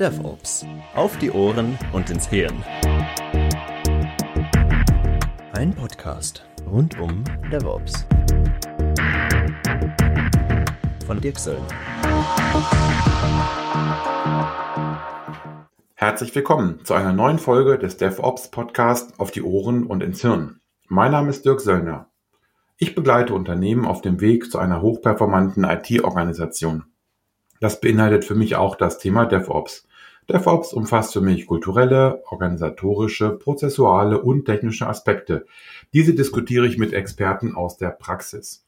DevOps. Auf die Ohren und ins Hirn. Ein Podcast rund um DevOps. Von Dirk Söllner. Herzlich willkommen zu einer neuen Folge des DevOps Podcast auf die Ohren und ins Hirn. Mein Name ist Dirk Söllner. Ich begleite Unternehmen auf dem Weg zu einer hochperformanten IT-Organisation. Das beinhaltet für mich auch das Thema DevOps. DevOps umfasst für mich kulturelle, organisatorische, prozessuale und technische Aspekte. Diese diskutiere ich mit Experten aus der Praxis.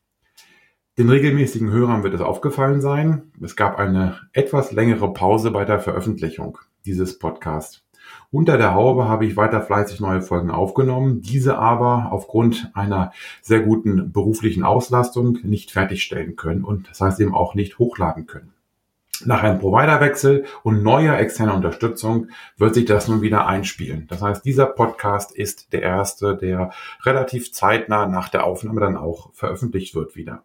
Den regelmäßigen Hörern wird es aufgefallen sein, es gab eine etwas längere Pause bei der Veröffentlichung dieses Podcasts. Unter der Haube habe ich weiter fleißig neue Folgen aufgenommen, diese aber aufgrund einer sehr guten beruflichen Auslastung nicht fertigstellen können und das heißt eben auch nicht hochladen können. Nach einem Providerwechsel und neuer externer Unterstützung wird sich das nun wieder einspielen. Das heißt, dieser Podcast ist der erste, der relativ zeitnah nach der Aufnahme dann auch veröffentlicht wird wieder.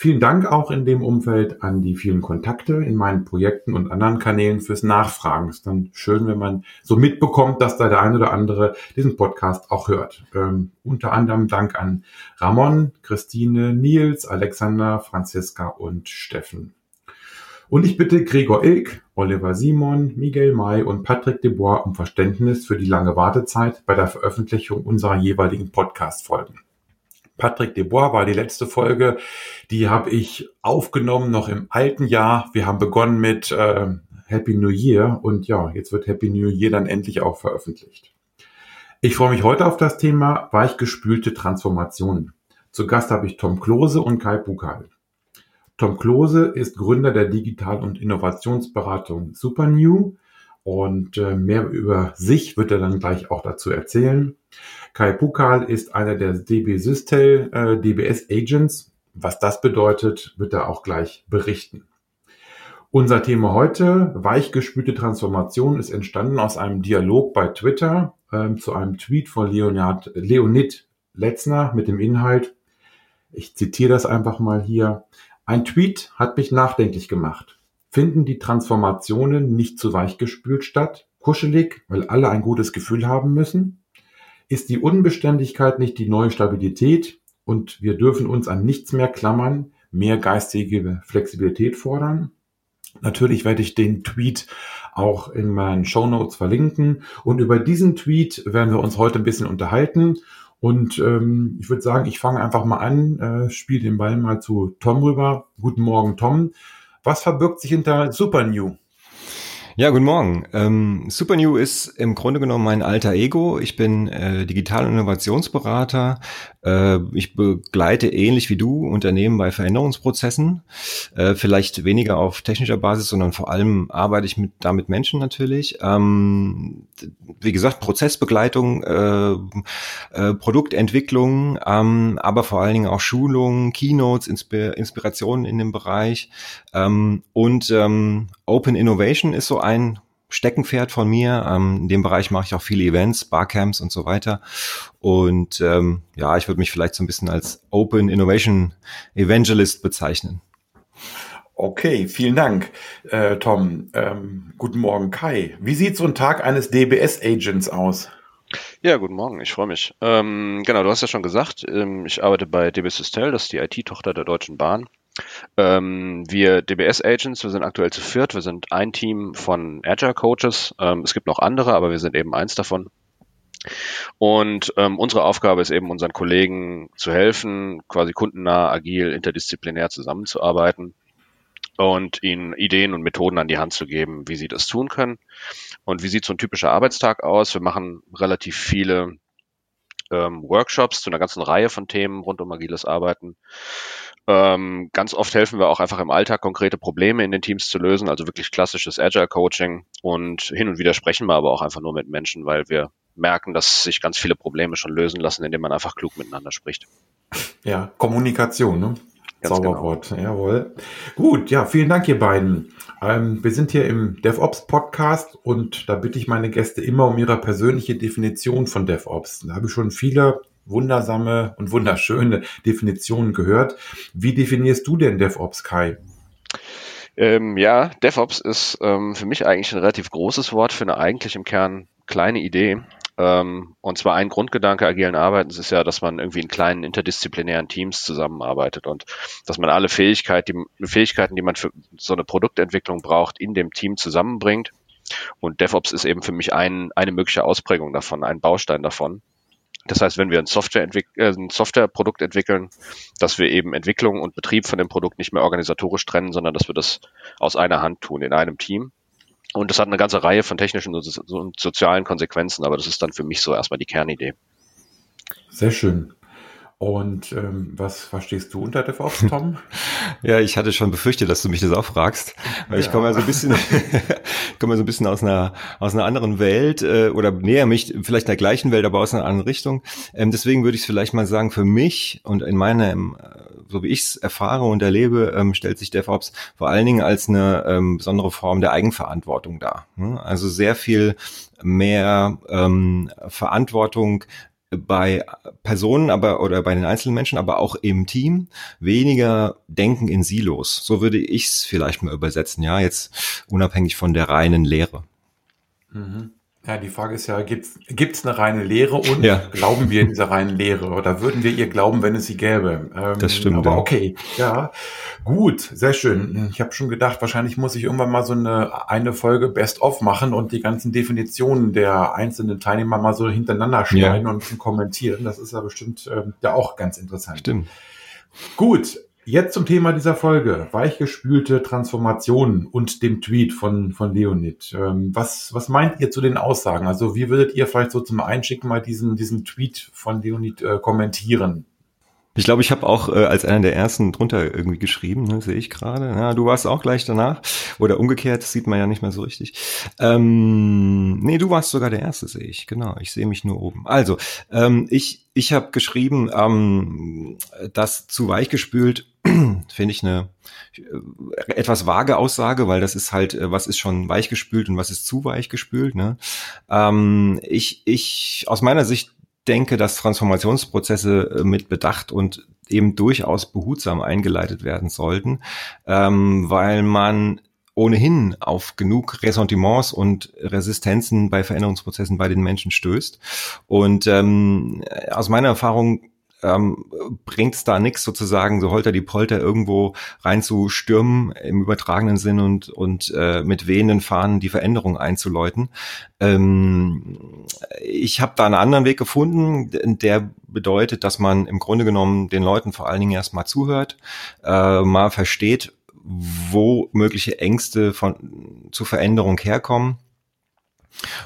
Vielen Dank auch in dem Umfeld an die vielen Kontakte in meinen Projekten und anderen Kanälen fürs Nachfragen. Ist dann schön, wenn man so mitbekommt, dass da der eine oder andere diesen Podcast auch hört. Ähm, unter anderem Dank an Ramon, Christine, Nils, Alexander, Franziska und Steffen. Und ich bitte Gregor Ilk, Oliver Simon, Miguel May und Patrick Debois um Verständnis für die lange Wartezeit bei der Veröffentlichung unserer jeweiligen Podcast-Folgen. Patrick Debois war die letzte Folge. Die habe ich aufgenommen noch im alten Jahr. Wir haben begonnen mit äh, Happy New Year und ja, jetzt wird Happy New Year dann endlich auch veröffentlicht. Ich freue mich heute auf das Thema weichgespülte Transformationen. Zu Gast habe ich Tom Klose und Kai Bukal. Tom Klose ist Gründer der Digital- und Innovationsberatung Supernew und äh, mehr über sich wird er dann gleich auch dazu erzählen. Kai Pukal ist einer der DB Systel äh, DBS Agents. Was das bedeutet, wird er auch gleich berichten. Unser Thema heute, weichgespülte Transformation, ist entstanden aus einem Dialog bei Twitter äh, zu einem Tweet von Leonard, Leonid Letzner mit dem Inhalt, ich zitiere das einfach mal hier, ein Tweet hat mich nachdenklich gemacht. Finden die Transformationen nicht zu weichgespült statt? Kuschelig, weil alle ein gutes Gefühl haben müssen? ist die Unbeständigkeit nicht die neue Stabilität und wir dürfen uns an nichts mehr klammern, mehr geistige Flexibilität fordern. Natürlich werde ich den Tweet auch in meinen Show Notes verlinken und über diesen Tweet werden wir uns heute ein bisschen unterhalten und ähm, ich würde sagen, ich fange einfach mal an, äh, spiele den Ball mal zu Tom rüber. Guten Morgen, Tom. Was verbirgt sich hinter Super New? Ja, guten Morgen. Ähm, Supernew ist im Grunde genommen mein alter Ego. Ich bin äh, Digital- Innovationsberater. Äh, ich begleite ähnlich wie du Unternehmen bei Veränderungsprozessen. Äh, vielleicht weniger auf technischer Basis, sondern vor allem arbeite ich mit, da mit Menschen natürlich. Ähm, wie gesagt, Prozessbegleitung, äh, äh, Produktentwicklung, ähm, aber vor allen Dingen auch Schulungen, Keynotes, Inspir Inspirationen in dem Bereich. Ähm, und ähm, Open Innovation ist so ein Steckenpferd von mir. Ähm, in dem Bereich mache ich auch viele Events, Barcamps und so weiter. Und ähm, ja, ich würde mich vielleicht so ein bisschen als Open Innovation Evangelist bezeichnen. Okay, vielen Dank, äh, Tom. Ähm, guten Morgen, Kai. Wie sieht so ein Tag eines DBS-Agents aus? Ja, guten Morgen, ich freue mich. Ähm, genau, du hast ja schon gesagt, ähm, ich arbeite bei DB Systel, das ist die IT-Tochter der Deutschen Bahn. Ähm, wir DBS-Agents, wir sind aktuell zu viert, wir sind ein Team von Agile-Coaches. Ähm, es gibt noch andere, aber wir sind eben eins davon. Und ähm, unsere Aufgabe ist eben, unseren Kollegen zu helfen, quasi kundennah, agil, interdisziplinär zusammenzuarbeiten und ihnen Ideen und Methoden an die Hand zu geben, wie sie das tun können. Und wie sieht so ein typischer Arbeitstag aus? Wir machen relativ viele ähm, Workshops zu einer ganzen Reihe von Themen rund um agiles Arbeiten. Ähm, ganz oft helfen wir auch einfach im Alltag konkrete Probleme in den Teams zu lösen, also wirklich klassisches Agile Coaching. Und hin und wieder sprechen wir aber auch einfach nur mit Menschen, weil wir merken, dass sich ganz viele Probleme schon lösen lassen, indem man einfach klug miteinander spricht. Ja, Kommunikation, ne? Ganz Zauberwort, genau. jawohl. Gut, ja, vielen Dank, ihr beiden. Ähm, wir sind hier im DevOps Podcast und da bitte ich meine Gäste immer um ihre persönliche Definition von DevOps. Da habe ich schon viele wundersame und wunderschöne Definitionen gehört. Wie definierst du denn DevOps, Kai? Ähm, ja, DevOps ist ähm, für mich eigentlich ein relativ großes Wort für eine eigentlich im Kern kleine Idee. Ähm, und zwar ein Grundgedanke agilen Arbeitens ist ja, dass man irgendwie in kleinen interdisziplinären Teams zusammenarbeitet und dass man alle Fähigkeiten, die, Fähigkeiten, die man für so eine Produktentwicklung braucht, in dem Team zusammenbringt. Und DevOps ist eben für mich ein, eine mögliche Ausprägung davon, ein Baustein davon. Das heißt, wenn wir ein, Software äh, ein Softwareprodukt entwickeln, dass wir eben Entwicklung und Betrieb von dem Produkt nicht mehr organisatorisch trennen, sondern dass wir das aus einer Hand tun, in einem Team. Und das hat eine ganze Reihe von technischen und sozialen Konsequenzen, aber das ist dann für mich so erstmal die Kernidee. Sehr schön. Und ähm, was verstehst du unter DevOps, Tom? ja, ich hatte schon befürchtet, dass du mich das auch fragst, weil ja. ich komme ja so ein bisschen, komme ja so ein bisschen aus einer aus einer anderen Welt äh, oder näher mich vielleicht in der gleichen Welt, aber aus einer anderen Richtung. Ähm, deswegen würde ich es vielleicht mal sagen, für mich und in meinem, äh, so wie ich es erfahre und erlebe, ähm, stellt sich DevOps vor allen Dingen als eine ähm, besondere Form der Eigenverantwortung dar. Ne? Also sehr viel mehr ähm, Verantwortung bei Personen, aber oder bei den einzelnen Menschen, aber auch im Team weniger denken in Silos. So würde ich es vielleicht mal übersetzen, ja, jetzt unabhängig von der reinen Lehre. Mhm. Ja, die Frage ist ja, gibt es eine reine Lehre und ja. glauben wir in dieser reinen Lehre oder würden wir ihr glauben, wenn es sie gäbe? Ähm, das stimmt. Aber ja. okay, ja, gut, sehr schön. Ich habe schon gedacht, wahrscheinlich muss ich irgendwann mal so eine, eine Folge Best-of machen und die ganzen Definitionen der einzelnen Teilnehmer mal so hintereinander schneiden ja. und kommentieren. Das ist ja bestimmt ähm, ja auch ganz interessant. Stimmt. Gut, Jetzt zum Thema dieser Folge. Weichgespülte Transformationen und dem Tweet von, von Leonid. Ähm, was, was meint ihr zu den Aussagen? Also wie würdet ihr vielleicht so zum Einschicken mal diesen, diesen Tweet von Leonid äh, kommentieren? Ich glaube, ich habe auch äh, als einer der ersten drunter irgendwie geschrieben, ne, sehe ich gerade. Ja, du warst auch gleich danach. Oder umgekehrt, das sieht man ja nicht mehr so richtig. Ähm, nee, du warst sogar der Erste, sehe ich. Genau, ich sehe mich nur oben. Also, ähm, ich, ich habe geschrieben, ähm, dass zu weich gespült, finde ich eine äh, etwas vage Aussage, weil das ist halt, äh, was ist schon weichgespült und was ist zu weichgespült. Ne? Ähm, ich, ich, aus meiner Sicht denke, dass Transformationsprozesse äh, mit Bedacht und eben durchaus behutsam eingeleitet werden sollten, ähm, weil man ohnehin auf genug Ressentiments und Resistenzen bei Veränderungsprozessen bei den Menschen stößt. Und ähm, aus meiner Erfahrung ähm, bringt es da nichts sozusagen, so holter die Polter irgendwo reinzustürmen im übertragenen Sinn und, und äh, mit wehenden Fahnen die Veränderung einzuläuten. Ähm, ich habe da einen anderen Weg gefunden, der bedeutet, dass man im Grunde genommen den Leuten vor allen Dingen erstmal zuhört, äh, mal versteht, wo mögliche Ängste von, zu Veränderung herkommen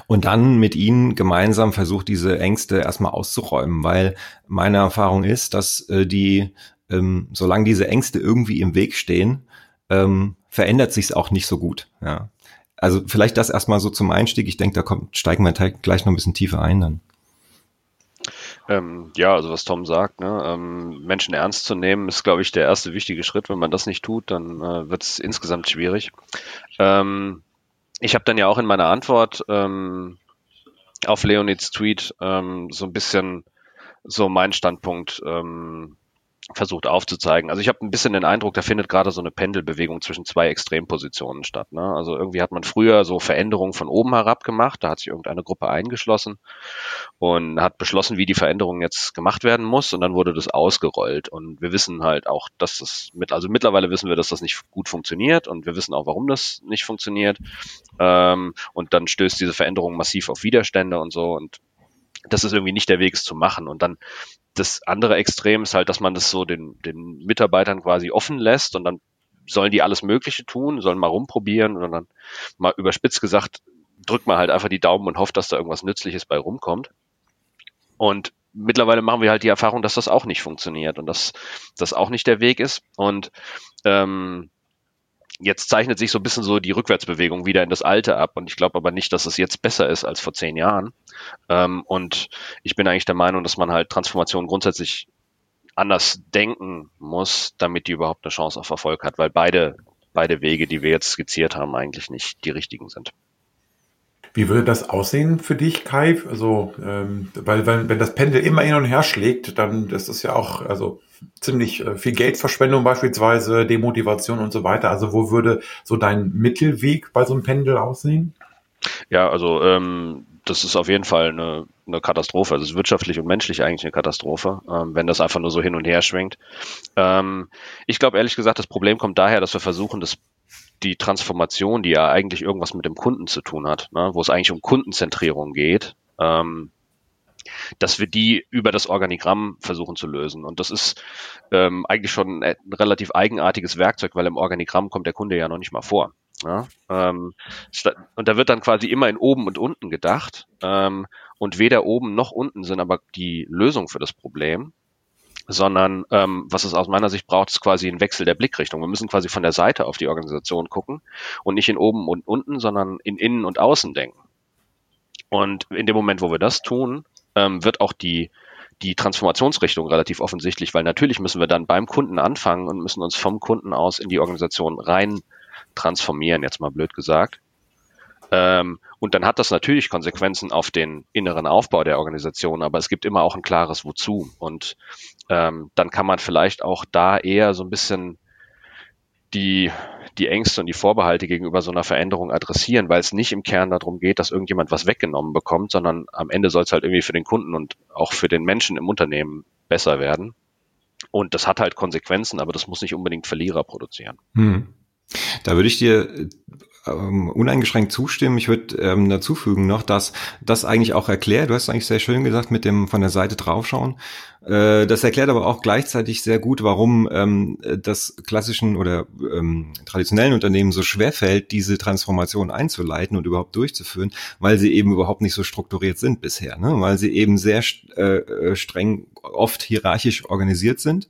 und dann mit ihnen gemeinsam versucht, diese Ängste erstmal auszuräumen, weil meine Erfahrung ist, dass äh, die, ähm, solange diese Ängste irgendwie im Weg stehen, ähm, verändert sich's auch nicht so gut. Ja. Also vielleicht das erstmal so zum Einstieg. Ich denke, da kommt, steigen wir gleich noch ein bisschen tiefer ein dann. Ähm, ja, also was Tom sagt, ne, ähm, Menschen ernst zu nehmen, ist, glaube ich, der erste wichtige Schritt. Wenn man das nicht tut, dann äh, wird es insgesamt schwierig. Ähm, ich habe dann ja auch in meiner Antwort ähm, auf Leonids Tweet ähm, so ein bisschen so meinen Standpunkt ähm, versucht aufzuzeigen. Also ich habe ein bisschen den Eindruck, da findet gerade so eine Pendelbewegung zwischen zwei Extrempositionen statt. Ne? Also irgendwie hat man früher so Veränderungen von oben herab gemacht, da hat sich irgendeine Gruppe eingeschlossen und hat beschlossen, wie die Veränderung jetzt gemacht werden muss und dann wurde das ausgerollt und wir wissen halt auch, dass das mit, also mittlerweile wissen wir, dass das nicht gut funktioniert und wir wissen auch, warum das nicht funktioniert ähm, und dann stößt diese Veränderung massiv auf Widerstände und so und das ist irgendwie nicht der Weg, es zu machen. Und dann das andere Extrem ist halt, dass man das so den, den Mitarbeitern quasi offen lässt und dann sollen die alles Mögliche tun, sollen mal rumprobieren und dann mal überspitzt gesagt, drückt man halt einfach die Daumen und hofft, dass da irgendwas Nützliches bei rumkommt. Und mittlerweile machen wir halt die Erfahrung, dass das auch nicht funktioniert und dass das auch nicht der Weg ist. Und ähm, jetzt zeichnet sich so ein bisschen so die Rückwärtsbewegung wieder in das Alte ab. Und ich glaube aber nicht, dass es jetzt besser ist als vor zehn Jahren. Ähm, und ich bin eigentlich der Meinung, dass man halt Transformation grundsätzlich anders denken muss, damit die überhaupt eine Chance auf Erfolg hat, weil beide, beide Wege, die wir jetzt skizziert haben, eigentlich nicht die richtigen sind. Wie würde das aussehen für dich, Kai? Also, ähm, weil wenn, wenn das Pendel immer hin und her schlägt, dann ist das ja auch also ziemlich äh, viel Geldverschwendung beispielsweise, Demotivation und so weiter. Also wo würde so dein Mittelweg bei so einem Pendel aussehen? Ja, also ähm, das ist auf jeden Fall eine, eine Katastrophe. Also es ist wirtschaftlich und menschlich eigentlich eine Katastrophe, ähm, wenn das einfach nur so hin und her schwingt. Ähm, ich glaube ehrlich gesagt, das Problem kommt daher, dass wir versuchen, das die Transformation, die ja eigentlich irgendwas mit dem Kunden zu tun hat, ne, wo es eigentlich um Kundenzentrierung geht, ähm, dass wir die über das Organigramm versuchen zu lösen. Und das ist ähm, eigentlich schon ein relativ eigenartiges Werkzeug, weil im Organigramm kommt der Kunde ja noch nicht mal vor. Ja, ähm, und da wird dann quasi immer in oben und unten gedacht. Ähm, und weder oben noch unten sind aber die Lösung für das Problem, sondern ähm, was es aus meiner Sicht braucht, ist quasi ein Wechsel der Blickrichtung. Wir müssen quasi von der Seite auf die Organisation gucken und nicht in oben und unten, sondern in innen und außen denken. Und in dem Moment, wo wir das tun, ähm, wird auch die die Transformationsrichtung relativ offensichtlich, weil natürlich müssen wir dann beim Kunden anfangen und müssen uns vom Kunden aus in die Organisation rein transformieren, jetzt mal blöd gesagt. Ähm, und dann hat das natürlich Konsequenzen auf den inneren Aufbau der Organisation, aber es gibt immer auch ein klares Wozu. Und ähm, dann kann man vielleicht auch da eher so ein bisschen die, die Ängste und die Vorbehalte gegenüber so einer Veränderung adressieren, weil es nicht im Kern darum geht, dass irgendjemand was weggenommen bekommt, sondern am Ende soll es halt irgendwie für den Kunden und auch für den Menschen im Unternehmen besser werden. Und das hat halt Konsequenzen, aber das muss nicht unbedingt Verlierer produzieren. Hm. Da würde ich dir ähm, uneingeschränkt zustimmen. Ich würde ähm, dazu fügen noch, dass das eigentlich auch erklärt, du hast eigentlich sehr schön gesagt, mit dem von der Seite draufschauen. Äh, das erklärt aber auch gleichzeitig sehr gut, warum ähm, das klassischen oder ähm, traditionellen Unternehmen so schwer fällt, diese Transformation einzuleiten und überhaupt durchzuführen, weil sie eben überhaupt nicht so strukturiert sind bisher, ne? weil sie eben sehr äh, äh, streng oft hierarchisch organisiert sind.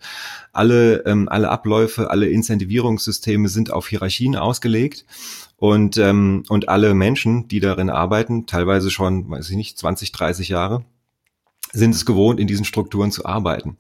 Alle, ähm, alle Abläufe, alle Incentivierungssysteme sind auf Hierarchien ausgelegt. Und, ähm, und alle Menschen, die darin arbeiten, teilweise schon, weiß ich nicht, 20, 30 Jahre, sind es gewohnt, in diesen Strukturen zu arbeiten.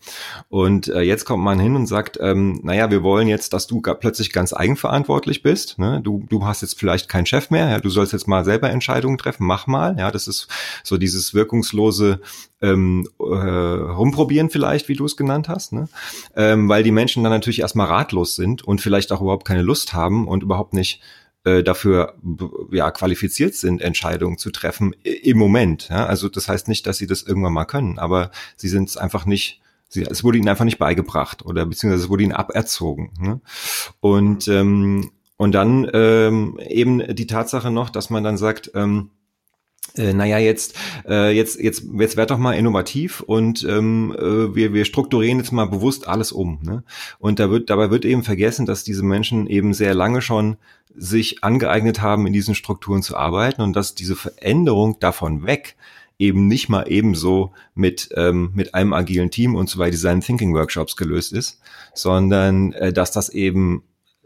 Und äh, jetzt kommt man hin und sagt, ähm, naja, wir wollen jetzt, dass du plötzlich ganz eigenverantwortlich bist. Ne? Du, du hast jetzt vielleicht keinen Chef mehr, ja? du sollst jetzt mal selber Entscheidungen treffen, mach mal. Ja, das ist so dieses wirkungslose ähm, äh, rumprobieren vielleicht, wie du es genannt hast, ne? ähm, weil die Menschen dann natürlich erstmal ratlos sind und vielleicht auch überhaupt keine Lust haben und überhaupt nicht äh, dafür ja qualifiziert sind, Entscheidungen zu treffen im Moment. Ja? Also das heißt nicht, dass sie das irgendwann mal können, aber sie sind es einfach nicht. Sie, es wurde ihnen einfach nicht beigebracht oder beziehungsweise es wurde ihnen aberzogen. Ne? Und ähm, und dann ähm, eben die Tatsache noch, dass man dann sagt, ähm, äh, naja, jetzt, äh, jetzt, jetzt, jetzt werd doch mal innovativ und ähm, äh, wir, wir strukturieren jetzt mal bewusst alles um. Ne? Und da wird, dabei wird eben vergessen, dass diese Menschen eben sehr lange schon sich angeeignet haben, in diesen Strukturen zu arbeiten und dass diese Veränderung davon weg eben nicht mal ebenso mit, ähm, mit einem agilen Team und bei Design Thinking Workshops gelöst ist, sondern äh, dass das eben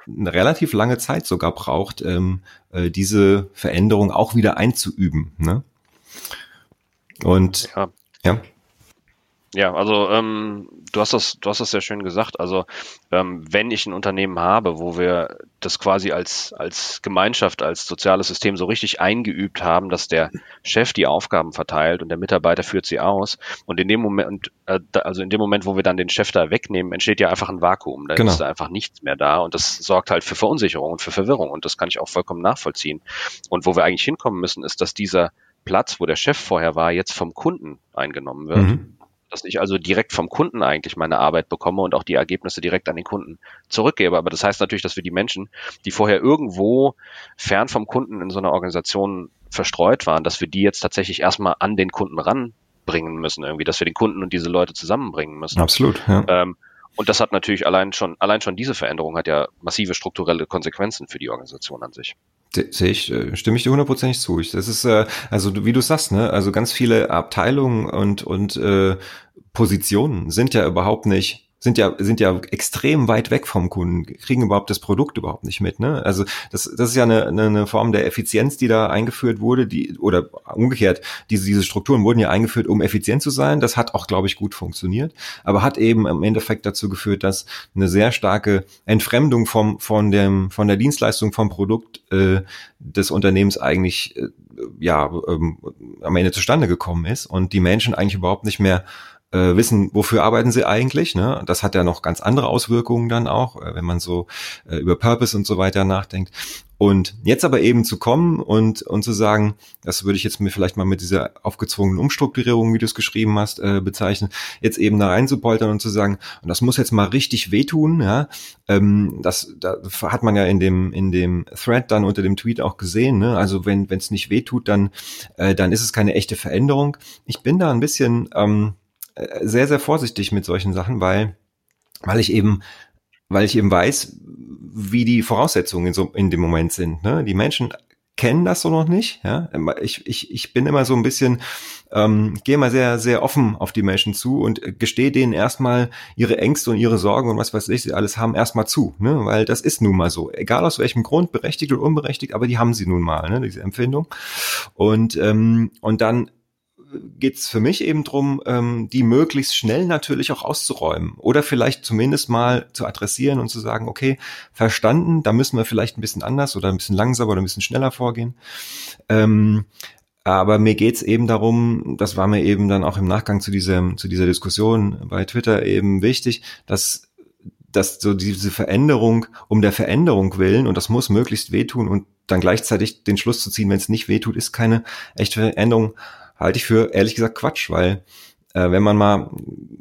eine relativ lange Zeit sogar braucht, ähm, äh, diese Veränderung auch wieder einzuüben. Ne? Und ja. ja. Ja, also ähm, du hast das, du hast das sehr schön gesagt. Also ähm, wenn ich ein Unternehmen habe, wo wir das quasi als als Gemeinschaft, als soziales System so richtig eingeübt haben, dass der Chef die Aufgaben verteilt und der Mitarbeiter führt sie aus. Und in dem Moment, äh, also in dem Moment, wo wir dann den Chef da wegnehmen, entsteht ja einfach ein Vakuum. Da genau. ist da einfach nichts mehr da und das sorgt halt für Verunsicherung und für Verwirrung und das kann ich auch vollkommen nachvollziehen. Und wo wir eigentlich hinkommen müssen, ist, dass dieser Platz, wo der Chef vorher war, jetzt vom Kunden eingenommen wird. Mhm dass ich also direkt vom Kunden eigentlich meine Arbeit bekomme und auch die Ergebnisse direkt an den Kunden zurückgebe. Aber das heißt natürlich, dass wir die Menschen, die vorher irgendwo fern vom Kunden in so einer Organisation verstreut waren, dass wir die jetzt tatsächlich erstmal an den Kunden ranbringen müssen, irgendwie, dass wir den Kunden und diese Leute zusammenbringen müssen. Absolut. Ja. Ähm, und das hat natürlich allein schon, allein schon diese Veränderung hat ja massive strukturelle Konsequenzen für die Organisation an sich. Sehe ich, äh, stimme ich dir hundertprozentig zu. Das ist, äh, also wie du sagst, ne, also ganz viele Abteilungen und, und äh, Positionen sind ja überhaupt nicht sind ja, sind ja extrem weit weg vom Kunden, kriegen überhaupt das Produkt überhaupt nicht mit. Ne? Also das, das ist ja eine, eine Form der Effizienz, die da eingeführt wurde, die, oder umgekehrt, diese, diese Strukturen wurden ja eingeführt, um effizient zu sein. Das hat auch, glaube ich, gut funktioniert, aber hat eben im Endeffekt dazu geführt, dass eine sehr starke Entfremdung vom, von, dem, von der Dienstleistung vom Produkt äh, des Unternehmens eigentlich äh, ja ähm, am Ende zustande gekommen ist und die Menschen eigentlich überhaupt nicht mehr äh, wissen, wofür arbeiten sie eigentlich. Ne? Das hat ja noch ganz andere Auswirkungen dann auch, äh, wenn man so äh, über Purpose und so weiter nachdenkt. Und jetzt aber eben zu kommen und, und zu sagen, das würde ich jetzt mir vielleicht mal mit dieser aufgezwungenen Umstrukturierung, wie du es geschrieben hast, äh, bezeichnen, jetzt eben da reinzupoltern und zu sagen, und das muss jetzt mal richtig wehtun, ja, ähm, das da hat man ja in dem, in dem Thread dann unter dem Tweet auch gesehen, ne? also wenn es nicht wehtut, dann, äh, dann ist es keine echte Veränderung. Ich bin da ein bisschen ähm, äh, sehr, sehr vorsichtig mit solchen Sachen, weil, weil ich eben, weil ich eben weiß, wie die Voraussetzungen in, so, in dem Moment sind. Ne? Die Menschen kennen das so noch nicht. Ja? Ich, ich, ich bin immer so ein bisschen, ähm, gehe mal sehr, sehr offen auf die Menschen zu und gestehe denen erstmal ihre Ängste und ihre Sorgen und was weiß ich, sie alles haben erstmal zu, ne? weil das ist nun mal so. Egal aus welchem Grund, berechtigt oder unberechtigt, aber die haben sie nun mal, ne? diese Empfindung. Und, ähm, und dann geht es für mich eben drum, ähm, die möglichst schnell natürlich auch auszuräumen oder vielleicht zumindest mal zu adressieren und zu sagen, okay, verstanden, da müssen wir vielleicht ein bisschen anders oder ein bisschen langsamer oder ein bisschen schneller vorgehen. Ähm, aber mir geht's eben darum, das war mir eben dann auch im Nachgang zu dieser, zu dieser Diskussion bei Twitter eben wichtig, dass dass so diese Veränderung um der Veränderung willen, und das muss möglichst wehtun und dann gleichzeitig den Schluss zu ziehen, wenn es nicht wehtut, ist keine echte Veränderung, halte ich für ehrlich gesagt Quatsch, weil äh, wenn man mal,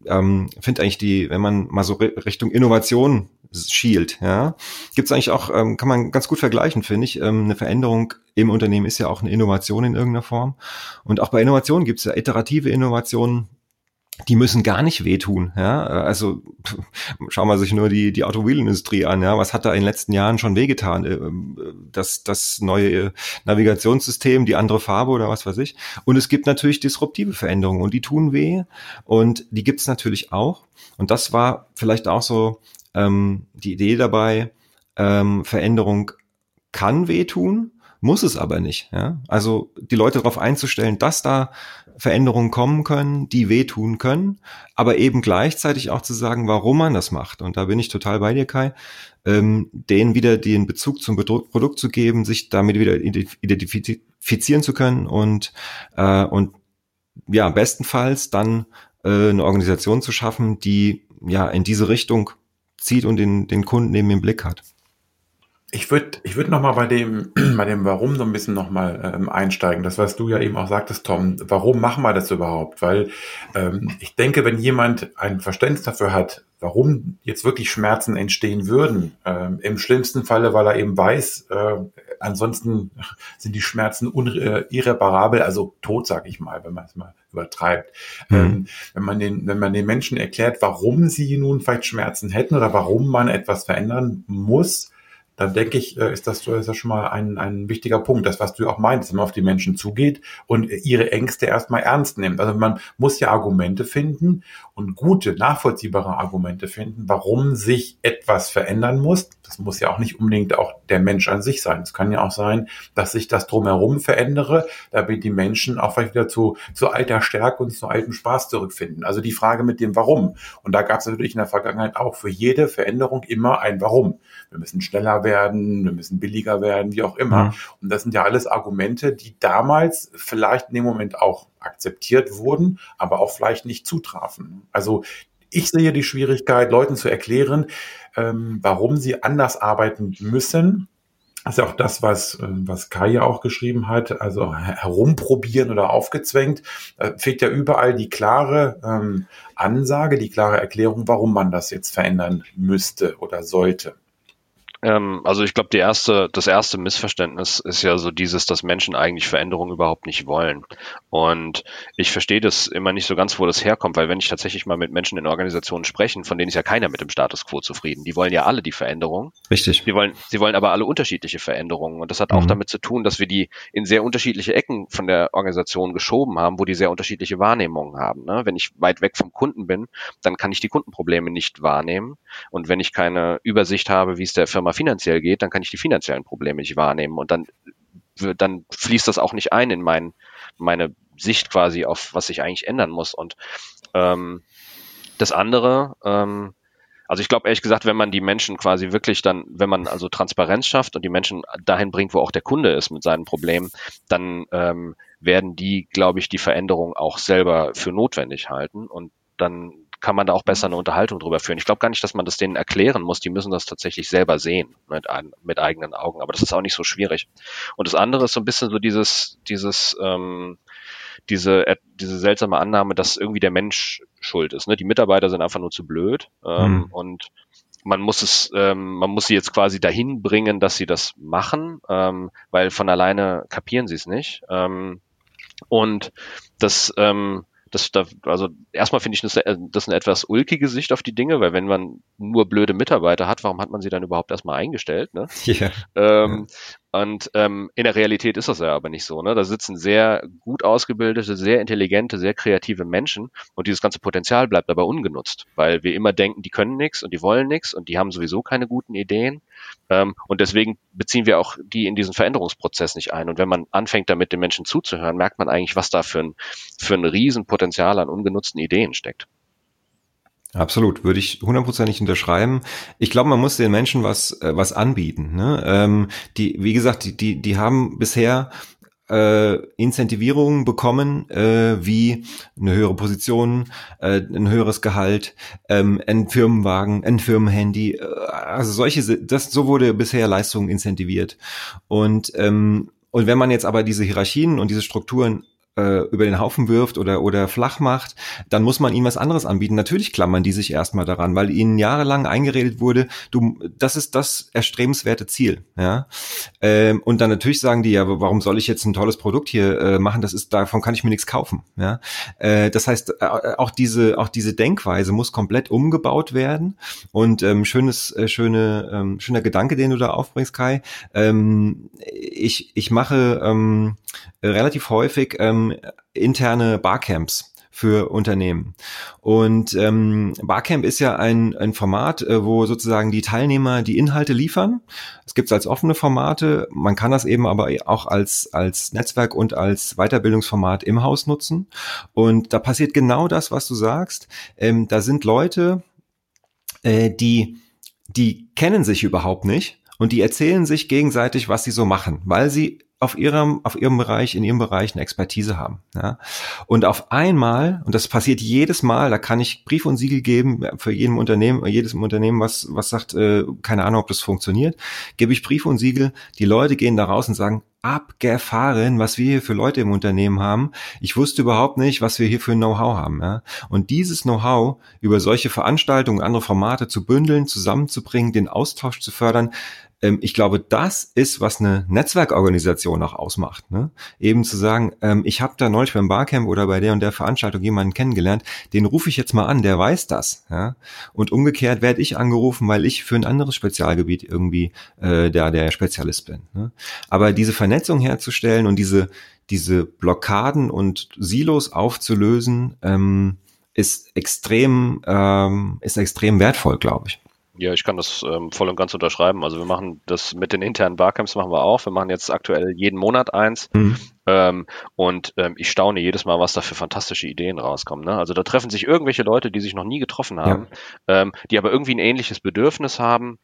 ähm, finde eigentlich die, wenn man mal so Richtung Innovation schielt, ja, gibt es eigentlich auch, ähm, kann man ganz gut vergleichen, finde ich. Ähm, eine Veränderung im Unternehmen ist ja auch eine Innovation in irgendeiner Form. Und auch bei Innovationen gibt es ja iterative Innovationen, die müssen gar nicht wehtun. Ja? Also schauen wir sich nur die, die Automobilindustrie an. Ja? Was hat da in den letzten Jahren schon wehgetan? Äh, das, das neue Navigationssystem, die andere Farbe oder was weiß ich. Und es gibt natürlich disruptive Veränderungen und die tun weh und die gibt's natürlich auch. Und das war vielleicht auch so ähm, die Idee dabei, ähm, Veränderung kann wehtun, muss es aber nicht. Ja? Also die Leute darauf einzustellen, dass da Veränderungen kommen können, die wehtun können, aber eben gleichzeitig auch zu sagen, warum man das macht. Und da bin ich total bei dir, Kai, ähm, denen wieder den Bezug zum Produkt zu geben, sich damit wieder identifizieren zu können und, äh, und ja, bestenfalls dann äh, eine Organisation zu schaffen, die ja in diese Richtung zieht und den, den Kunden eben im Blick hat. Ich würde ich würd nochmal bei dem, bei dem Warum so ein bisschen nochmal ähm, einsteigen. Das, was du ja eben auch sagtest, Tom. Warum machen wir das überhaupt? Weil ähm, ich denke, wenn jemand ein Verständnis dafür hat, warum jetzt wirklich Schmerzen entstehen würden, ähm, im schlimmsten Falle, weil er eben weiß, äh, ansonsten sind die Schmerzen äh, irreparabel, also tot, sag ich mal, wenn man es mal übertreibt. Mhm. Ähm, wenn man den, wenn man den Menschen erklärt, warum sie nun vielleicht Schmerzen hätten oder warum man etwas verändern muss, dann denke ich, äh, ist das, ist das schon mal ein, ein wichtiger Punkt. Das, was du auch meinst, wenn man auf die Menschen zugeht und ihre Ängste erstmal ernst nimmt. Also man muss ja Argumente finden und gute, nachvollziehbare Argumente finden, warum sich etwas verändern muss. Das muss ja auch nicht unbedingt auch der Mensch an sich sein. Es kann ja auch sein, dass sich das drumherum verändere, damit die Menschen auch vielleicht wieder zu, zu alter Stärke und zu altem Spaß zurückfinden. Also die Frage mit dem Warum. Und da gab es natürlich in der Vergangenheit auch für jede Veränderung immer ein Warum. Wir müssen schneller werden, wir müssen billiger werden, wie auch immer. Mhm. Und das sind ja alles Argumente, die damals vielleicht in dem Moment auch akzeptiert wurden, aber auch vielleicht nicht zutrafen. Also ich sehe die Schwierigkeit, Leuten zu erklären, ähm, warum sie anders arbeiten müssen. Das ist ja auch das, was, ähm, was Kai ja auch geschrieben hat, also herumprobieren oder aufgezwängt. Fehlt ja überall die klare ähm, Ansage, die klare Erklärung, warum man das jetzt verändern müsste oder sollte. Ähm, also ich glaube, die erste, das erste Missverständnis ist ja so dieses, dass Menschen eigentlich Veränderungen überhaupt nicht wollen. Und ich verstehe das immer nicht so ganz, wo das herkommt, weil wenn ich tatsächlich mal mit Menschen in Organisationen spreche, von denen ist ja keiner mit dem Status quo zufrieden. Die wollen ja alle die Veränderung. Richtig. Sie wollen, sie wollen aber alle unterschiedliche Veränderungen. Und das hat mhm. auch damit zu tun, dass wir die in sehr unterschiedliche Ecken von der Organisation geschoben haben, wo die sehr unterschiedliche Wahrnehmungen haben. Ne? Wenn ich weit weg vom Kunden bin, dann kann ich die Kundenprobleme nicht wahrnehmen. Und wenn ich keine Übersicht habe, wie es der Firma finanziell geht, dann kann ich die finanziellen Probleme nicht wahrnehmen und dann, dann fließt das auch nicht ein in mein, meine Sicht quasi auf, was sich eigentlich ändern muss. Und ähm, das andere, ähm, also ich glaube ehrlich gesagt, wenn man die Menschen quasi wirklich dann, wenn man also Transparenz schafft und die Menschen dahin bringt, wo auch der Kunde ist mit seinen Problemen, dann ähm, werden die, glaube ich, die Veränderung auch selber für notwendig halten und dann kann man da auch besser eine Unterhaltung drüber führen. Ich glaube gar nicht, dass man das denen erklären muss. Die müssen das tatsächlich selber sehen mit, ein, mit eigenen Augen. Aber das ist auch nicht so schwierig. Und das andere ist so ein bisschen so dieses, dieses, ähm, diese, äh, diese seltsame Annahme, dass irgendwie der Mensch schuld ist. Ne? Die Mitarbeiter sind einfach nur zu blöd ähm, mhm. und man muss es, ähm, man muss sie jetzt quasi dahin bringen, dass sie das machen, ähm, weil von alleine kapieren sie es nicht. Ähm, und das, ähm, das, da, also erstmal finde ich das, äh, das eine etwas ulkige Sicht auf die Dinge, weil wenn man nur blöde Mitarbeiter hat, warum hat man sie dann überhaupt erstmal eingestellt? Ne? Yeah. Ähm, und ähm, in der Realität ist das ja aber nicht so. Ne? Da sitzen sehr gut ausgebildete, sehr intelligente, sehr kreative Menschen und dieses ganze Potenzial bleibt aber ungenutzt, weil wir immer denken, die können nichts und die wollen nichts und die haben sowieso keine guten Ideen. Ähm, und deswegen beziehen wir auch die in diesen Veränderungsprozess nicht ein. Und wenn man anfängt, damit den Menschen zuzuhören, merkt man eigentlich, was da für ein, für ein Riesenpotenzial an ungenutzten Ideen steckt. Absolut, würde ich hundertprozentig unterschreiben. Ich glaube, man muss den Menschen was äh, was anbieten. Ne? Ähm, die, wie gesagt, die die die haben bisher äh, Incentivierungen bekommen, äh, wie eine höhere Position, äh, ein höheres Gehalt, ähm, ein Firmenwagen, ein Firmenhandy, äh, also solche, das so wurde bisher Leistung incentiviert. Und ähm, und wenn man jetzt aber diese Hierarchien und diese Strukturen äh, über den Haufen wirft oder, oder flach macht, dann muss man ihnen was anderes anbieten. Natürlich klammern die sich erstmal daran, weil ihnen jahrelang eingeredet wurde, du, das ist das erstrebenswerte Ziel. Ja? Ähm, und dann natürlich sagen die, ja, warum soll ich jetzt ein tolles Produkt hier äh, machen? Das ist, davon kann ich mir nichts kaufen. Ja? Äh, das heißt, äh, auch diese, auch diese Denkweise muss komplett umgebaut werden. Und ähm, schönes, äh, schöne, ähm, schöner Gedanke, den du da aufbringst, Kai. Ähm, ich, ich mache ähm, relativ häufig ähm, interne Barcamps für Unternehmen. Und ähm, Barcamp ist ja ein, ein Format, äh, wo sozusagen die Teilnehmer die Inhalte liefern. Es gibt es als offene Formate, man kann das eben aber auch als, als Netzwerk und als Weiterbildungsformat im Haus nutzen. Und da passiert genau das, was du sagst. Ähm, da sind Leute, äh, die, die kennen sich überhaupt nicht und die erzählen sich gegenseitig, was sie so machen, weil sie auf ihrem, auf ihrem Bereich, in ihrem Bereich eine Expertise haben. Ja? Und auf einmal, und das passiert jedes Mal, da kann ich Brief und Siegel geben für jedem Unternehmen, jedes Unternehmen, was, was sagt, äh, keine Ahnung, ob das funktioniert, gebe ich Brief und Siegel, die Leute gehen da raus und sagen, abgefahren, was wir hier für Leute im Unternehmen haben. Ich wusste überhaupt nicht, was wir hier für Know-how haben. Ja? Und dieses Know-how über solche Veranstaltungen, andere Formate zu bündeln, zusammenzubringen, den Austausch zu fördern, ähm, ich glaube, das ist, was eine Netzwerkorganisation auch ausmacht. Ne? Eben zu sagen, ähm, ich habe da neulich beim Barcamp oder bei der und der Veranstaltung jemanden kennengelernt, den rufe ich jetzt mal an, der weiß das. Ja? Und umgekehrt werde ich angerufen, weil ich für ein anderes Spezialgebiet irgendwie äh, der, der Spezialist bin. Ne? Aber diese Vernetzung herzustellen und diese, diese Blockaden und Silos aufzulösen, ähm, ist extrem, ähm, ist extrem wertvoll, glaube ich. Ja, ich kann das ähm, voll und ganz unterschreiben. Also wir machen das mit den internen Barcamps machen wir auch. Wir machen jetzt aktuell jeden Monat eins. Mhm. Ähm, und ähm, ich staune jedes Mal, was da für fantastische Ideen rauskommen. Ne? Also da treffen sich irgendwelche Leute, die sich noch nie getroffen haben, ja. ähm, die aber irgendwie ein ähnliches Bedürfnis haben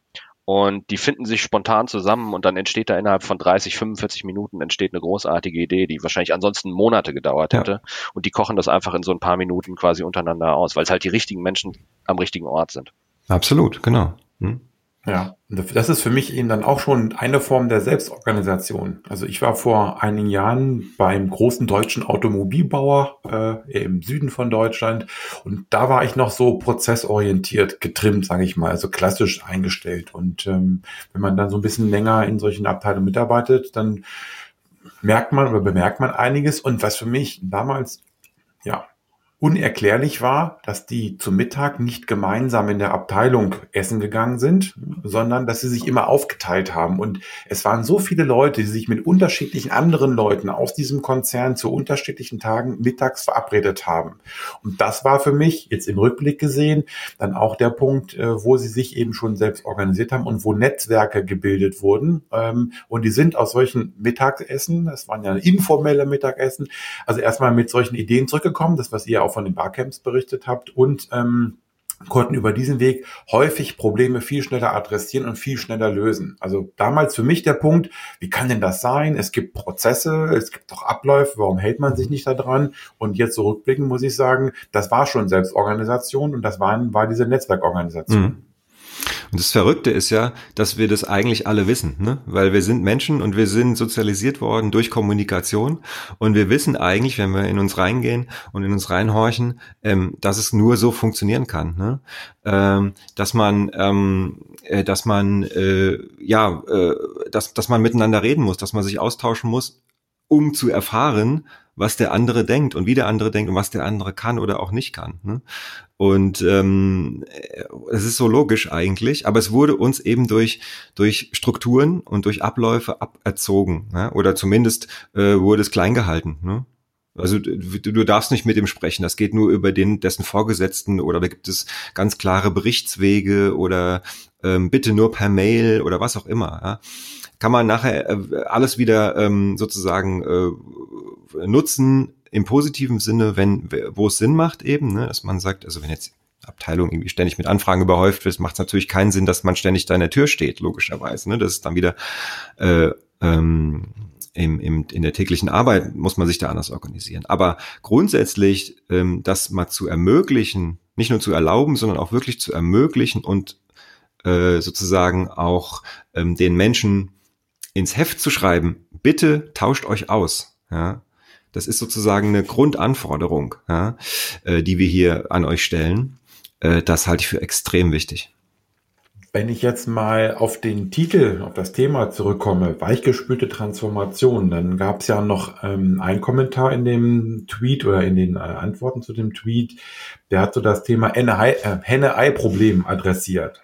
und die finden sich spontan zusammen und dann entsteht da innerhalb von 30, 45 Minuten entsteht eine großartige Idee, die wahrscheinlich ansonsten Monate gedauert hätte. Ja. Und die kochen das einfach in so ein paar Minuten quasi untereinander aus, weil es halt die richtigen Menschen am richtigen Ort sind. Absolut, genau. Hm? Ja, das ist für mich eben dann auch schon eine Form der Selbstorganisation. Also ich war vor einigen Jahren beim großen deutschen Automobilbauer äh, im Süden von Deutschland und da war ich noch so prozessorientiert getrimmt, sage ich mal, also klassisch eingestellt. Und ähm, wenn man dann so ein bisschen länger in solchen Abteilungen mitarbeitet, dann merkt man oder bemerkt man einiges. Und was für mich damals ja Unerklärlich war, dass die zum Mittag nicht gemeinsam in der Abteilung essen gegangen sind, sondern dass sie sich immer aufgeteilt haben. Und es waren so viele Leute, die sich mit unterschiedlichen anderen Leuten aus diesem Konzern zu unterschiedlichen Tagen mittags verabredet haben. Und das war für mich jetzt im Rückblick gesehen dann auch der Punkt, äh, wo sie sich eben schon selbst organisiert haben und wo Netzwerke gebildet wurden. Ähm, und die sind aus solchen Mittagessen, das waren ja informelle Mittagessen, also erstmal mit solchen Ideen zurückgekommen, das was ihr von den Barcamps berichtet habt und ähm, konnten über diesen Weg häufig Probleme viel schneller adressieren und viel schneller lösen. Also damals für mich der Punkt, wie kann denn das sein? Es gibt Prozesse, es gibt doch Abläufe, warum hält man sich nicht daran? Und jetzt zurückblicken muss ich sagen, das war schon Selbstorganisation und das war, war diese Netzwerkorganisation. Mhm. Und das Verrückte ist ja, dass wir das eigentlich alle wissen, ne? weil wir sind Menschen und wir sind sozialisiert worden durch Kommunikation und wir wissen eigentlich, wenn wir in uns reingehen und in uns reinhorchen, ähm, dass es nur so funktionieren kann, ne? ähm, dass man, ähm, äh, dass man, äh, ja, äh, dass, dass man miteinander reden muss, dass man sich austauschen muss, um zu erfahren, was der andere denkt und wie der andere denkt und was der andere kann oder auch nicht kann. Ne? Und ähm, es ist so logisch eigentlich, aber es wurde uns eben durch durch Strukturen und durch Abläufe aberzogen, ne? oder zumindest äh, wurde es klein gehalten. Ne? Also du, du darfst nicht mit ihm sprechen. Das geht nur über den dessen Vorgesetzten oder da gibt es ganz klare Berichtswege oder ähm, bitte nur per Mail oder was auch immer. Ja? Kann man nachher äh, alles wieder ähm, sozusagen äh, nutzen im positiven Sinne, wenn wo es Sinn macht eben, ne? dass man sagt, also wenn jetzt Abteilung irgendwie ständig mit Anfragen überhäuft wird, macht es natürlich keinen Sinn, dass man ständig da in der Tür steht, logischerweise. Ne? Das ist dann wieder äh, ähm, im, im, in der täglichen Arbeit muss man sich da anders organisieren. Aber grundsätzlich, ähm, das mal zu ermöglichen, nicht nur zu erlauben, sondern auch wirklich zu ermöglichen und äh, sozusagen auch ähm, den Menschen ins Heft zu schreiben, bitte tauscht euch aus. Ja, das ist sozusagen eine Grundanforderung, ja, äh, die wir hier an euch stellen. Äh, das halte ich für extrem wichtig. Wenn ich jetzt mal auf den Titel, auf das Thema zurückkomme, weichgespülte Transformation, dann gab es ja noch ähm, einen Kommentar in dem Tweet oder in den äh, Antworten zu dem Tweet, der hat so das Thema Henne-Ei-Problem adressiert.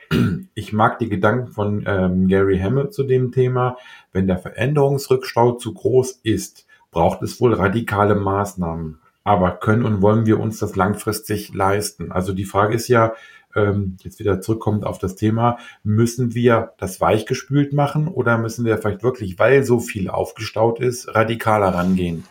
Ich mag die Gedanken von ähm, Gary Hammer zu dem Thema. Wenn der Veränderungsrückstau zu groß ist, braucht es wohl radikale Maßnahmen. Aber können und wollen wir uns das langfristig leisten? Also die Frage ist ja, ähm, jetzt wieder zurückkommt auf das Thema, müssen wir das weichgespült machen oder müssen wir vielleicht wirklich, weil so viel aufgestaut ist, radikaler rangehen?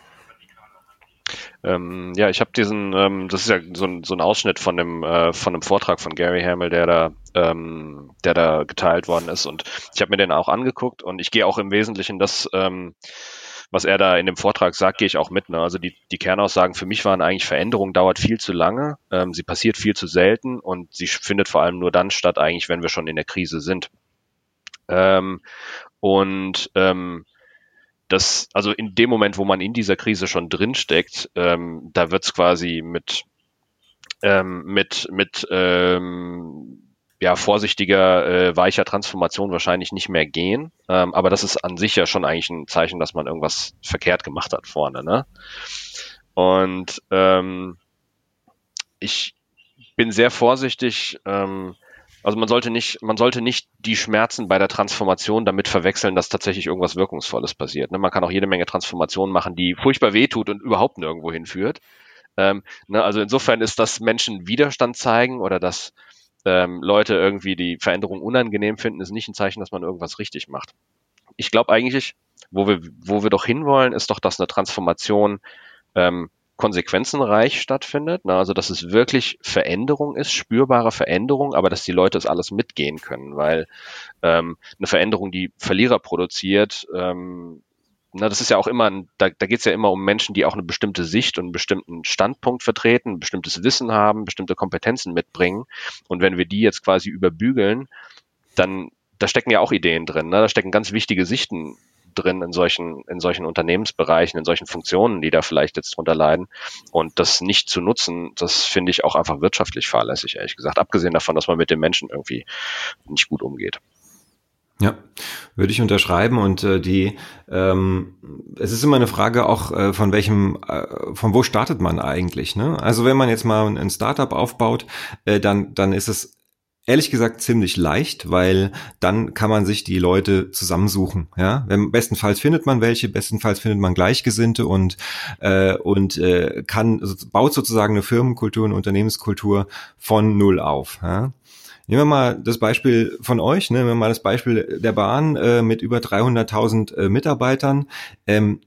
Ähm, ja, ich habe diesen, ähm, das ist ja so ein, so ein Ausschnitt von dem, äh, von einem Vortrag von Gary Hamel, der da, ähm, der da geteilt worden ist. Und ich habe mir den auch angeguckt und ich gehe auch im Wesentlichen das, ähm, was er da in dem Vortrag sagt, gehe ich auch mit. Ne? Also die, die Kernaussagen für mich waren eigentlich, Veränderung dauert viel zu lange, ähm, sie passiert viel zu selten und sie findet vor allem nur dann statt, eigentlich, wenn wir schon in der Krise sind. Ähm, und ähm, das, also in dem Moment, wo man in dieser Krise schon drinsteckt, ähm, da wird's quasi mit, ähm, mit, mit ähm, ja, vorsichtiger, äh, weicher Transformation wahrscheinlich nicht mehr gehen. Ähm, aber das ist an sich ja schon eigentlich ein Zeichen, dass man irgendwas verkehrt gemacht hat vorne. Ne? Und ähm, ich bin sehr vorsichtig. Ähm, also man sollte nicht, man sollte nicht die Schmerzen bei der Transformation damit verwechseln, dass tatsächlich irgendwas Wirkungsvolles passiert. Ne? Man kann auch jede Menge Transformationen machen, die furchtbar wehtut und überhaupt nirgendwo hinführt. Ähm, ne? Also insofern ist das Menschen Widerstand zeigen oder dass ähm, Leute irgendwie die Veränderung unangenehm finden, ist nicht ein Zeichen, dass man irgendwas richtig macht. Ich glaube eigentlich, wo wir, wo wir doch hinwollen, ist doch, dass eine Transformation ähm, konsequenzenreich stattfindet. Ne? Also dass es wirklich Veränderung ist, spürbare Veränderung, aber dass die Leute es alles mitgehen können, weil ähm, eine Veränderung, die Verlierer produziert, ähm, na, das ist ja auch immer, da, da geht es ja immer um Menschen, die auch eine bestimmte Sicht und einen bestimmten Standpunkt vertreten, ein bestimmtes Wissen haben, bestimmte Kompetenzen mitbringen. Und wenn wir die jetzt quasi überbügeln, dann, da stecken ja auch Ideen drin, ne? da stecken ganz wichtige Sichten drin in solchen, in solchen Unternehmensbereichen, in solchen Funktionen, die da vielleicht jetzt drunter leiden. Und das nicht zu nutzen, das finde ich auch einfach wirtschaftlich fahrlässig, ehrlich gesagt. Abgesehen davon, dass man mit den Menschen irgendwie nicht gut umgeht. Ja, würde ich unterschreiben. Und äh, die ähm, es ist immer eine Frage auch äh, von welchem äh, von wo startet man eigentlich ne? Also wenn man jetzt mal ein Startup aufbaut äh, dann dann ist es ehrlich gesagt ziemlich leicht weil dann kann man sich die Leute zusammensuchen ja? Wenn, bestenfalls findet man welche bestenfalls findet man Gleichgesinnte und äh, und äh, kann baut sozusagen eine Firmenkultur eine Unternehmenskultur von null auf ja Nehmen wir mal das Beispiel von euch, ne? nehmen wir mal das Beispiel der Bahn äh, mit über 300.000 äh, Mitarbeitern. Ähm,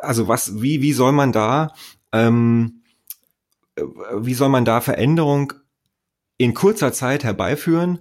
also was, wie, wie soll man da, ähm, wie soll man da Veränderung in kurzer Zeit herbeiführen,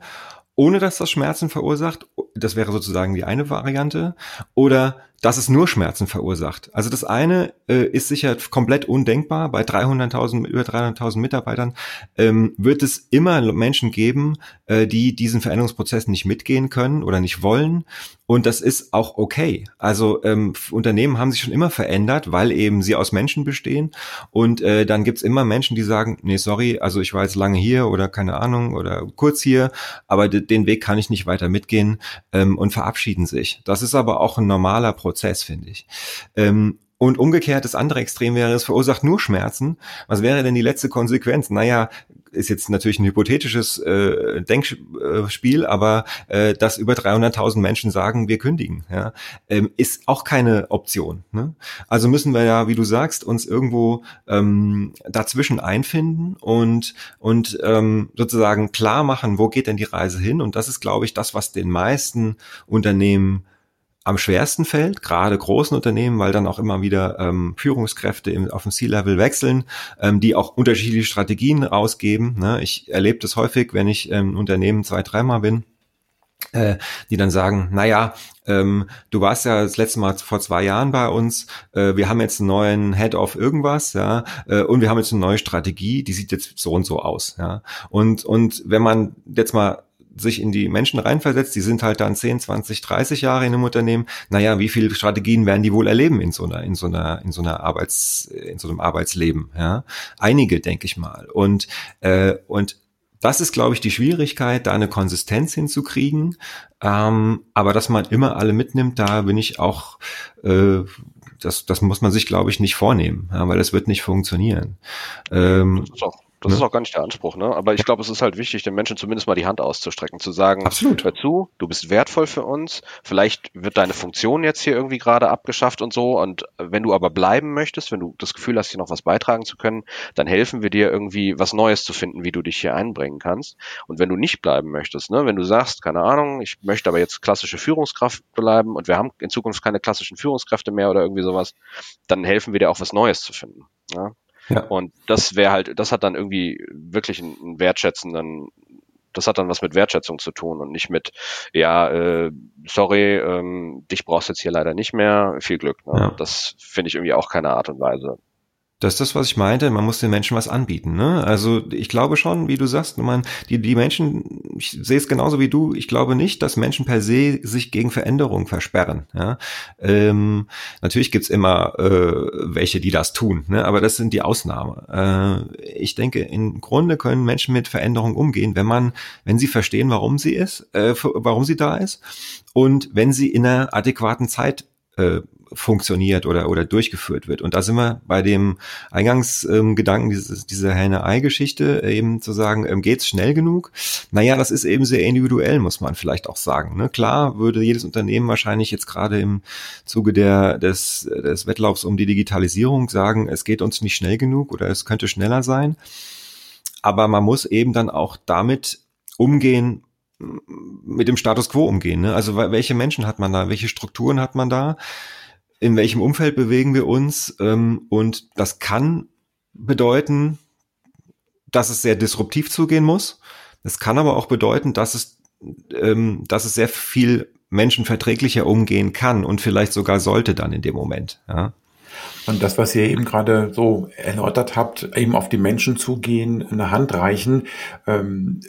ohne dass das Schmerzen verursacht. Das wäre sozusagen die eine Variante. Oder dass es nur Schmerzen verursacht. Also das eine äh, ist sicher komplett undenkbar. Bei 300.000, über 300.000 Mitarbeitern ähm, wird es immer Menschen geben, äh, die diesen Veränderungsprozess nicht mitgehen können oder nicht wollen. Und das ist auch okay. Also ähm, Unternehmen haben sich schon immer verändert, weil eben sie aus Menschen bestehen. Und äh, dann gibt's immer Menschen, die sagen, nee, sorry, also ich war jetzt lange hier oder keine Ahnung oder kurz hier, aber den Weg kann ich nicht weiter mitgehen ähm, und verabschieden sich. Das ist aber auch ein normaler Prozess. Prozess, finde ich. Ähm, und umgekehrt, das andere Extrem wäre, es verursacht nur Schmerzen. Was wäre denn die letzte Konsequenz? Naja, ist jetzt natürlich ein hypothetisches äh, Denkspiel, aber äh, dass über 300.000 Menschen sagen, wir kündigen, ja, ähm, ist auch keine Option. Ne? Also müssen wir ja, wie du sagst, uns irgendwo ähm, dazwischen einfinden und und ähm, sozusagen klar machen, wo geht denn die Reise hin? Und das ist, glaube ich, das, was den meisten Unternehmen am schwersten fällt, gerade großen Unternehmen, weil dann auch immer wieder ähm, Führungskräfte im, auf dem C-Level wechseln, ähm, die auch unterschiedliche Strategien ausgeben. Ne? Ich erlebe das häufig, wenn ich im Unternehmen zwei, dreimal bin, äh, die dann sagen, naja, ähm, du warst ja das letzte Mal vor zwei Jahren bei uns, äh, wir haben jetzt einen neuen Head of irgendwas, ja, äh, und wir haben jetzt eine neue Strategie, die sieht jetzt so und so aus, ja. Und, und wenn man jetzt mal sich in die Menschen reinversetzt, die sind halt dann 10, 20, 30 Jahre in einem Unternehmen. Naja, wie viele Strategien werden die wohl erleben in so einer, in so einer, in so einer Arbeits, in so einem Arbeitsleben? Ja, einige, denke ich mal. Und äh, und das ist, glaube ich, die Schwierigkeit, da eine Konsistenz hinzukriegen. Ähm, aber dass man immer alle mitnimmt, da bin ich auch, äh, das, das muss man sich, glaube ich, nicht vornehmen, ja, weil das wird nicht funktionieren. Ähm, das ist auch das ja. ist auch gar nicht der Anspruch, ne? Aber ich glaube, es ist halt wichtig, den Menschen zumindest mal die Hand auszustrecken, zu sagen, Absolut. hör zu, du bist wertvoll für uns, vielleicht wird deine Funktion jetzt hier irgendwie gerade abgeschafft und so. Und wenn du aber bleiben möchtest, wenn du das Gefühl hast, hier noch was beitragen zu können, dann helfen wir dir irgendwie was Neues zu finden, wie du dich hier einbringen kannst. Und wenn du nicht bleiben möchtest, ne, wenn du sagst, keine Ahnung, ich möchte aber jetzt klassische Führungskraft bleiben und wir haben in Zukunft keine klassischen Führungskräfte mehr oder irgendwie sowas, dann helfen wir dir auch was Neues zu finden. Ja? Ja. Und das wäre halt, das hat dann irgendwie wirklich einen wertschätzenden, das hat dann was mit Wertschätzung zu tun und nicht mit, ja, äh, sorry, ähm, dich brauchst jetzt hier leider nicht mehr, viel Glück. Ne? Ja. Das finde ich irgendwie auch keine Art und Weise. Das ist das, was ich meinte. Man muss den Menschen was anbieten. Ne? Also ich glaube schon, wie du sagst, man, die, die Menschen, ich sehe es genauso wie du, ich glaube nicht, dass Menschen per se sich gegen Veränderungen versperren. Ja? Ähm, natürlich gibt's immer äh, welche, die das tun, ne? aber das sind die Ausnahme. Äh, ich denke, im Grunde können Menschen mit Veränderungen umgehen, wenn man, wenn sie verstehen, warum sie ist, äh, warum sie da ist und wenn sie in einer adäquaten Zeit äh, funktioniert oder, oder durchgeführt wird. Und da sind wir bei dem Eingangsgedanken ähm, dieses, dieser Henne-Ei-Geschichte, äh, eben zu sagen, ähm, geht's schnell genug? Naja, das ist eben sehr individuell, muss man vielleicht auch sagen. Ne? Klar würde jedes Unternehmen wahrscheinlich jetzt gerade im Zuge der, des, des Wettlaufs um die Digitalisierung sagen, es geht uns nicht schnell genug oder es könnte schneller sein. Aber man muss eben dann auch damit umgehen, mit dem Status quo umgehen. Ne? Also welche Menschen hat man da, welche Strukturen hat man da? in welchem Umfeld bewegen wir uns. Ähm, und das kann bedeuten, dass es sehr disruptiv zugehen muss. Es kann aber auch bedeuten, dass es, ähm, dass es sehr viel menschenverträglicher umgehen kann und vielleicht sogar sollte dann in dem Moment. Ja. Und das, was ihr eben gerade so erläutert habt, eben auf die Menschen zugehen, eine Hand reichen, ähm,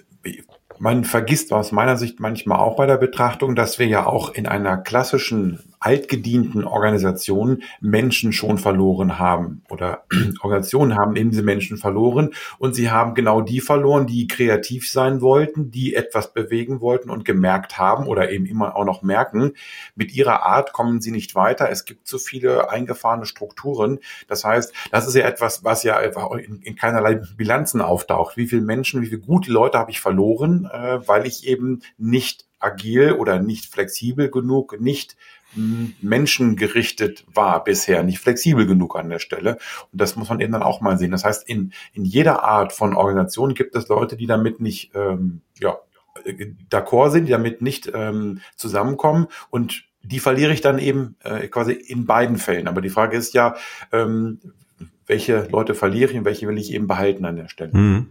man vergisst aus meiner Sicht manchmal auch bei der Betrachtung, dass wir ja auch in einer klassischen altgedienten Organisationen Menschen schon verloren haben oder Organisationen haben eben diese Menschen verloren und sie haben genau die verloren, die kreativ sein wollten, die etwas bewegen wollten und gemerkt haben oder eben immer auch noch merken, mit ihrer Art kommen sie nicht weiter. Es gibt zu viele eingefahrene Strukturen. Das heißt, das ist ja etwas, was ja in, in keinerlei Bilanzen auftaucht. Wie viele Menschen, wie viele gute Leute habe ich verloren, äh, weil ich eben nicht agil oder nicht flexibel genug, nicht menschengerichtet war bisher, nicht flexibel genug an der Stelle. Und das muss man eben dann auch mal sehen. Das heißt, in, in jeder Art von Organisation gibt es Leute, die damit nicht, ähm, ja, d'accord sind, die damit nicht ähm, zusammenkommen und die verliere ich dann eben äh, quasi in beiden Fällen. Aber die Frage ist ja, ähm, welche Leute verliere ich und welche will ich eben behalten an der Stelle. Mhm.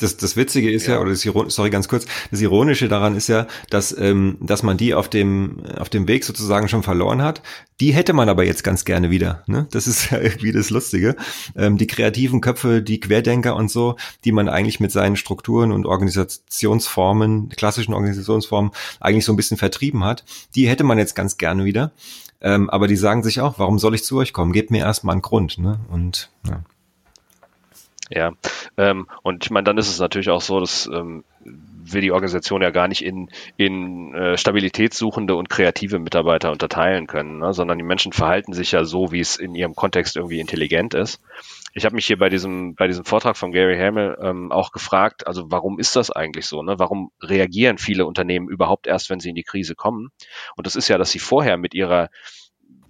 Das, das Witzige ist ja, ja oder das, sorry, ganz kurz, das Ironische daran ist ja, dass, ähm, dass man die auf dem, auf dem Weg sozusagen schon verloren hat. Die hätte man aber jetzt ganz gerne wieder. Ne? Das ist ja irgendwie das Lustige. Ähm, die kreativen Köpfe, die Querdenker und so, die man eigentlich mit seinen Strukturen und Organisationsformen, klassischen Organisationsformen eigentlich so ein bisschen vertrieben hat, die hätte man jetzt ganz gerne wieder. Ähm, aber die sagen sich auch, warum soll ich zu euch kommen? Gebt mir erstmal einen Grund. Ne? Und ja. Ja, ähm, und ich meine, dann ist es natürlich auch so, dass ähm, wir die Organisation ja gar nicht in, in äh, stabilitätssuchende und kreative Mitarbeiter unterteilen können, ne? sondern die Menschen verhalten sich ja so, wie es in ihrem Kontext irgendwie intelligent ist. Ich habe mich hier bei diesem, bei diesem Vortrag von Gary Hamel ähm, auch gefragt, also warum ist das eigentlich so? Ne? Warum reagieren viele Unternehmen überhaupt erst, wenn sie in die Krise kommen? Und das ist ja, dass sie vorher mit ihrer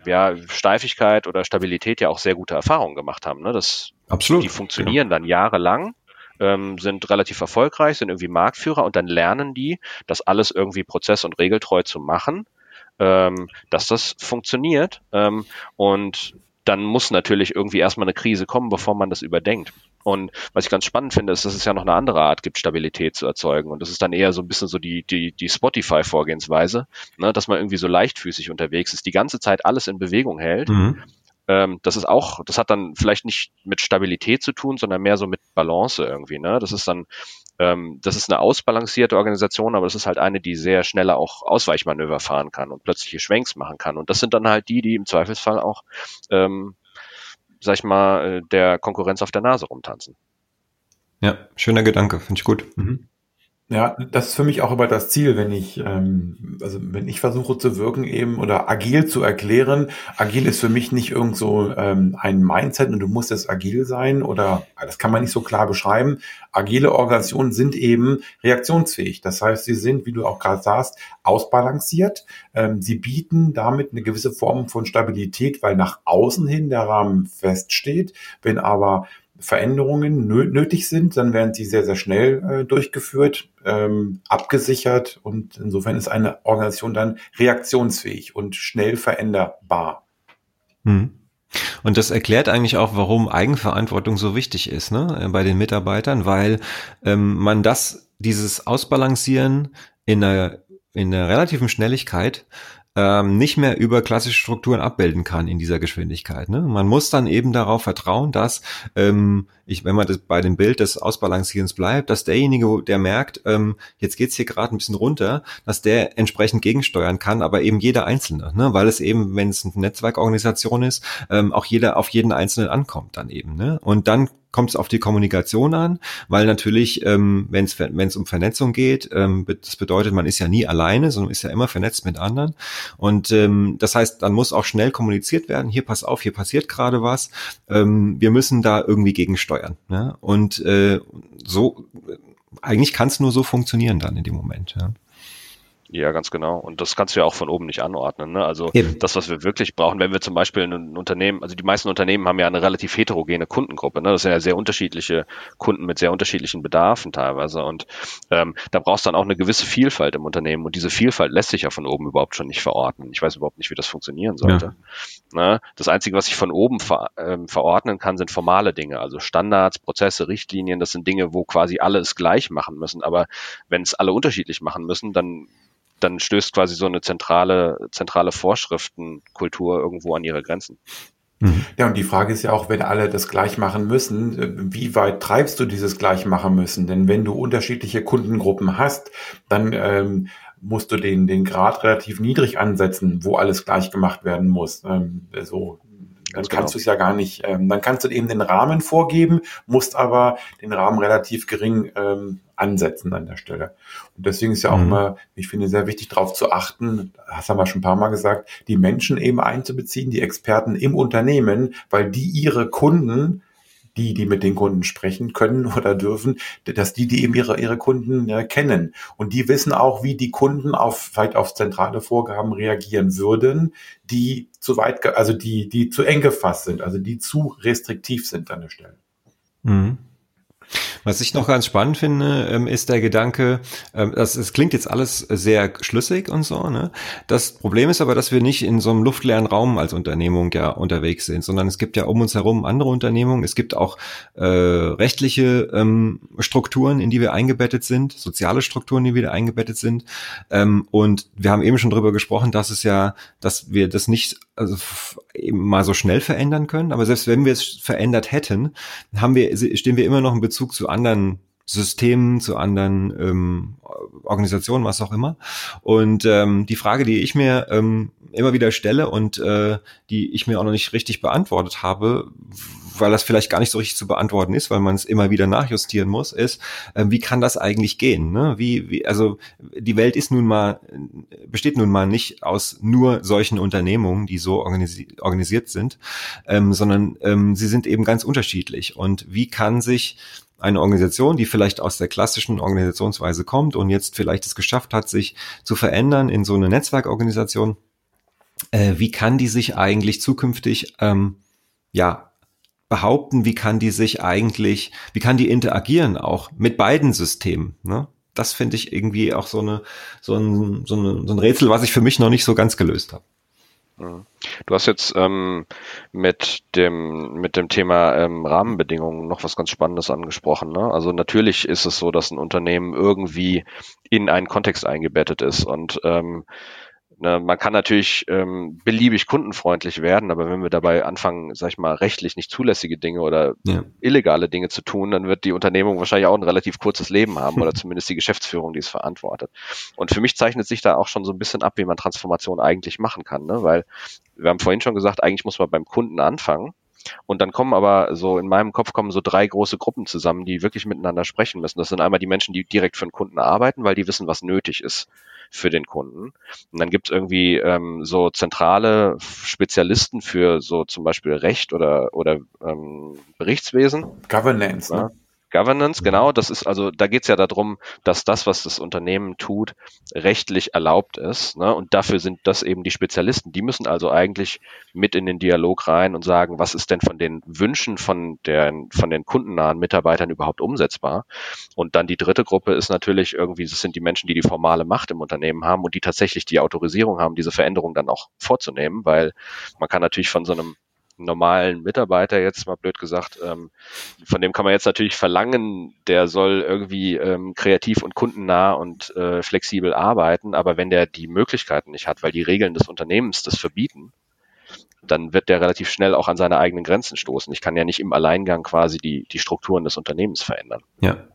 ja, Steifigkeit oder Stabilität ja auch sehr gute Erfahrungen gemacht haben. Ne? Das, Absolut. Die funktionieren ja. dann jahrelang, ähm, sind relativ erfolgreich, sind irgendwie Marktführer und dann lernen die, das alles irgendwie prozess- und regeltreu zu machen, ähm, dass das funktioniert. Ähm, und dann muss natürlich irgendwie erstmal eine Krise kommen, bevor man das überdenkt. Und was ich ganz spannend finde, ist, dass es ja noch eine andere Art gibt, Stabilität zu erzeugen. Und das ist dann eher so ein bisschen so die, die, die Spotify-Vorgehensweise, ne, dass man irgendwie so leichtfüßig unterwegs ist, die ganze Zeit alles in Bewegung hält. Mhm. Ähm, das ist auch, das hat dann vielleicht nicht mit Stabilität zu tun, sondern mehr so mit Balance irgendwie. Ne? Das ist dann, ähm, das ist eine ausbalancierte Organisation, aber das ist halt eine, die sehr schneller auch Ausweichmanöver fahren kann und plötzliche Schwenks machen kann. Und das sind dann halt die, die im Zweifelsfall auch ähm, sag ich mal, äh, der Konkurrenz auf der Nase rumtanzen. Ja, schöner Gedanke, finde ich gut. Mhm. Ja, das ist für mich auch immer das Ziel, wenn ich, ähm, also wenn ich versuche zu wirken eben oder agil zu erklären. Agil ist für mich nicht irgend so ähm, ein Mindset und du musst jetzt agil sein oder das kann man nicht so klar beschreiben. Agile Organisationen sind eben reaktionsfähig. Das heißt, sie sind, wie du auch gerade sagst, ausbalanciert. Ähm, sie bieten damit eine gewisse Form von Stabilität, weil nach außen hin der Rahmen feststeht. Wenn aber Veränderungen nötig sind, dann werden sie sehr, sehr schnell äh, durchgeführt, ähm, abgesichert und insofern ist eine Organisation dann reaktionsfähig und schnell veränderbar. Hm. Und das erklärt eigentlich auch, warum Eigenverantwortung so wichtig ist ne, bei den Mitarbeitern, weil ähm, man das, dieses Ausbalancieren in einer, in einer relativen Schnelligkeit ähm, nicht mehr über klassische Strukturen abbilden kann in dieser Geschwindigkeit. Ne? Man muss dann eben darauf vertrauen, dass ähm, ich, wenn man das bei dem Bild des Ausbalancierens bleibt, dass derjenige, der merkt, ähm, jetzt geht's hier gerade ein bisschen runter, dass der entsprechend gegensteuern kann, aber eben jeder Einzelne, ne? weil es eben, wenn es eine Netzwerkorganisation ist, ähm, auch jeder auf jeden Einzelnen ankommt dann eben. Ne? Und dann kommt es auf die Kommunikation an, weil natürlich, ähm, wenn es um Vernetzung geht, ähm, das bedeutet, man ist ja nie alleine, sondern ist ja immer vernetzt mit anderen. Und ähm, das heißt, dann muss auch schnell kommuniziert werden. Hier pass auf, hier passiert gerade was. Ähm, wir müssen da irgendwie gegensteuern. Ne? Und äh, so eigentlich kann es nur so funktionieren dann in dem Moment. Ja. Ja, ganz genau. Und das kannst du ja auch von oben nicht anordnen. Ne? Also Eben. das, was wir wirklich brauchen, wenn wir zum Beispiel ein Unternehmen, also die meisten Unternehmen haben ja eine relativ heterogene Kundengruppe. Ne? Das sind ja sehr unterschiedliche Kunden mit sehr unterschiedlichen Bedarfen teilweise. Und ähm, da brauchst du dann auch eine gewisse Vielfalt im Unternehmen. Und diese Vielfalt lässt sich ja von oben überhaupt schon nicht verordnen. Ich weiß überhaupt nicht, wie das funktionieren sollte. Ja. Ne? Das Einzige, was ich von oben ver, ähm, verordnen kann, sind formale Dinge. Also Standards, Prozesse, Richtlinien. Das sind Dinge, wo quasi alle es gleich machen müssen. Aber wenn es alle unterschiedlich machen müssen, dann dann stößt quasi so eine zentrale, zentrale Vorschriftenkultur irgendwo an ihre Grenzen. Mhm. Ja, und die Frage ist ja auch, wenn alle das gleich machen müssen, äh, wie weit treibst du dieses gleich machen müssen? Denn wenn du unterschiedliche Kundengruppen hast, dann ähm, musst du den, den Grad relativ niedrig ansetzen, wo alles gleich gemacht werden muss. Ähm, so dann kannst genau. du es ja gar nicht, ähm, dann kannst du eben den Rahmen vorgeben, musst aber den Rahmen relativ gering ähm, ansetzen an der Stelle. Und deswegen ist ja auch mhm. immer, ich finde, sehr wichtig darauf zu achten, das haben wir schon ein paar Mal gesagt, die Menschen eben einzubeziehen, die Experten im Unternehmen, weil die ihre Kunden die, die mit den Kunden sprechen können oder dürfen, dass die, die eben ihre, ihre Kunden ja, kennen. Und die wissen auch, wie die Kunden auf, vielleicht auf zentrale Vorgaben reagieren würden, die zu weit, also die, die zu eng gefasst sind, also die zu restriktiv sind an der Stelle. Mhm. Was ich noch ganz spannend finde, ähm, ist der Gedanke, ähm, das, es klingt jetzt alles sehr schlüssig und so, ne? Das Problem ist aber, dass wir nicht in so einem luftleeren Raum als Unternehmung ja unterwegs sind, sondern es gibt ja um uns herum andere Unternehmungen. Es gibt auch äh, rechtliche ähm, Strukturen, in die wir eingebettet sind, soziale Strukturen, die wir eingebettet sind. Ähm, und wir haben eben schon drüber gesprochen, dass es ja, dass wir das nicht also eben mal so schnell verändern können. Aber selbst wenn wir es verändert hätten, haben wir, stehen wir immer noch in Bezug zu anderen Systemen, zu anderen ähm, Organisationen, was auch immer. Und ähm, die Frage, die ich mir ähm, immer wieder stelle und äh, die ich mir auch noch nicht richtig beantwortet habe, weil das vielleicht gar nicht so richtig zu beantworten ist, weil man es immer wieder nachjustieren muss, ist, äh, wie kann das eigentlich gehen? Ne? Wie, wie, also die Welt ist nun mal, besteht nun mal nicht aus nur solchen Unternehmungen, die so organisi organisiert sind, ähm, sondern ähm, sie sind eben ganz unterschiedlich. Und wie kann sich eine Organisation, die vielleicht aus der klassischen Organisationsweise kommt und jetzt vielleicht es geschafft hat, sich zu verändern in so eine Netzwerkorganisation, äh, wie kann die sich eigentlich zukünftig ähm, ja behaupten, wie kann die sich eigentlich, wie kann die interagieren auch mit beiden Systemen? Ne? Das finde ich irgendwie auch so eine so ein, so, eine, so ein Rätsel, was ich für mich noch nicht so ganz gelöst habe. Mhm. Du hast jetzt ähm, mit dem mit dem Thema ähm, Rahmenbedingungen noch was ganz Spannendes angesprochen. Ne? Also natürlich ist es so, dass ein Unternehmen irgendwie in einen Kontext eingebettet ist und ähm, Ne, man kann natürlich ähm, beliebig kundenfreundlich werden, aber wenn wir dabei anfangen, sag ich mal, rechtlich nicht zulässige Dinge oder ja. illegale Dinge zu tun, dann wird die Unternehmung wahrscheinlich auch ein relativ kurzes Leben haben oder zumindest die Geschäftsführung, die es verantwortet. Und für mich zeichnet sich da auch schon so ein bisschen ab, wie man Transformation eigentlich machen kann, ne? weil wir haben vorhin schon gesagt, eigentlich muss man beim Kunden anfangen. Und dann kommen aber so in meinem Kopf kommen so drei große Gruppen zusammen, die wirklich miteinander sprechen müssen. Das sind einmal die Menschen, die direkt für den Kunden arbeiten, weil die wissen, was nötig ist für den Kunden. Und dann gibt es irgendwie ähm, so zentrale Spezialisten für so zum Beispiel Recht oder, oder ähm, Berichtswesen. Governance, ne? Governance, genau, das ist also, da geht es ja darum, dass das, was das Unternehmen tut, rechtlich erlaubt ist. Ne? Und dafür sind das eben die Spezialisten. Die müssen also eigentlich mit in den Dialog rein und sagen, was ist denn von den Wünschen von, der, von den kundennahen Mitarbeitern überhaupt umsetzbar. Und dann die dritte Gruppe ist natürlich irgendwie, das sind die Menschen, die die formale Macht im Unternehmen haben und die tatsächlich die Autorisierung haben, diese Veränderung dann auch vorzunehmen, weil man kann natürlich von so einem normalen Mitarbeiter jetzt mal blöd gesagt, ähm, von dem kann man jetzt natürlich verlangen, der soll irgendwie ähm, kreativ und kundennah und äh, flexibel arbeiten, aber wenn der die Möglichkeiten nicht hat, weil die Regeln des Unternehmens das verbieten, dann wird der relativ schnell auch an seine eigenen Grenzen stoßen. Ich kann ja nicht im Alleingang quasi die, die Strukturen des Unternehmens verändern. Ja,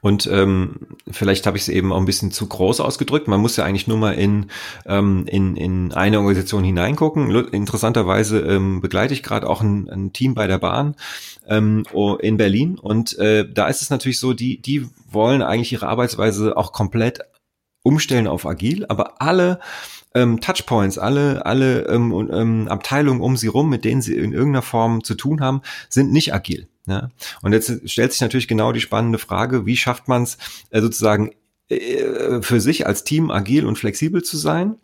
und ähm, vielleicht habe ich es eben auch ein bisschen zu groß ausgedrückt. Man muss ja eigentlich nur mal in, ähm, in, in eine Organisation hineingucken. Interessanterweise ähm, begleite ich gerade auch ein, ein Team bei der Bahn ähm, in Berlin. Und äh, da ist es natürlich so, die, die wollen eigentlich ihre Arbeitsweise auch komplett umstellen auf agil, aber alle ähm, Touchpoints, alle, alle ähm, ähm, Abteilungen um sie rum, mit denen sie in irgendeiner Form zu tun haben, sind nicht agil. Ja? Und jetzt stellt sich natürlich genau die spannende Frage, wie schafft man es äh, sozusagen äh, für sich als Team agil und flexibel zu sein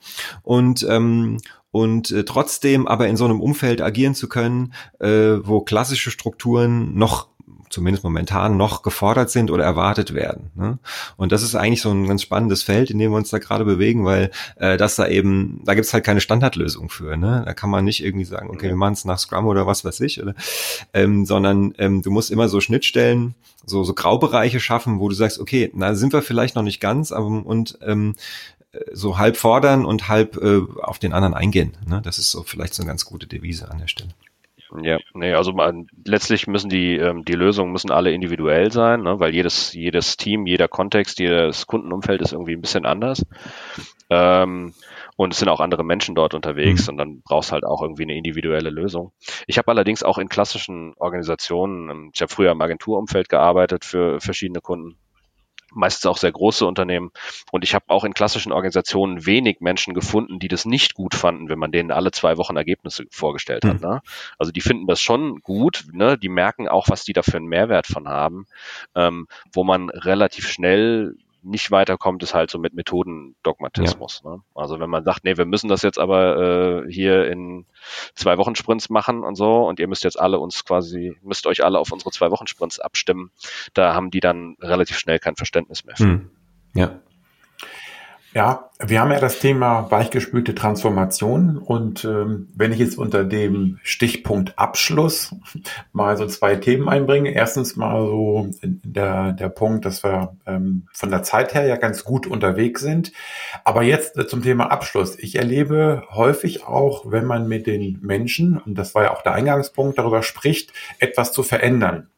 und ähm, und äh, trotzdem aber in so einem Umfeld agieren zu können, äh, wo klassische Strukturen noch zumindest momentan noch gefordert sind oder erwartet werden. Ne? Und das ist eigentlich so ein ganz spannendes Feld, in dem wir uns da gerade bewegen, weil äh, das da eben, da gibt's halt keine Standardlösung für. Ne? Da kann man nicht irgendwie sagen, okay, wir machen es nach Scrum oder was weiß ich, oder, ähm, sondern ähm, du musst immer so Schnittstellen, so, so Graubereiche schaffen, wo du sagst, okay, na sind wir vielleicht noch nicht ganz, aber und ähm, so halb fordern und halb äh, auf den anderen eingehen. Ne? Das ist so vielleicht so eine ganz gute Devise an der Stelle. Ja, nee, also man, letztlich müssen die, ähm, die Lösungen müssen alle individuell sein, ne, weil jedes, jedes Team, jeder Kontext, jedes Kundenumfeld ist irgendwie ein bisschen anders. Ähm, und es sind auch andere Menschen dort unterwegs mhm. und dann brauchst halt auch irgendwie eine individuelle Lösung. Ich habe allerdings auch in klassischen Organisationen, ähm, ich habe früher im Agenturumfeld gearbeitet für verschiedene Kunden meistens auch sehr große Unternehmen. Und ich habe auch in klassischen Organisationen wenig Menschen gefunden, die das nicht gut fanden, wenn man denen alle zwei Wochen Ergebnisse vorgestellt hat. Mhm. Ne? Also die finden das schon gut, ne? die merken auch, was die da für einen Mehrwert von haben, ähm, wo man relativ schnell nicht weiterkommt, ist halt so mit Methodendogmatismus. Ja. Ne? Also wenn man sagt, nee, wir müssen das jetzt aber äh, hier in zwei Wochen Sprints machen und so und ihr müsst jetzt alle uns quasi, müsst euch alle auf unsere zwei Wochen Sprints abstimmen. Da haben die dann relativ schnell kein Verständnis mehr für. Hm. Ja. Ja, wir haben ja das Thema weichgespülte Transformation und ähm, wenn ich jetzt unter dem Stichpunkt Abschluss mal so zwei Themen einbringe. Erstens mal so der, der Punkt, dass wir ähm, von der Zeit her ja ganz gut unterwegs sind. Aber jetzt äh, zum Thema Abschluss. Ich erlebe häufig auch, wenn man mit den Menschen, und das war ja auch der Eingangspunkt, darüber spricht, etwas zu verändern.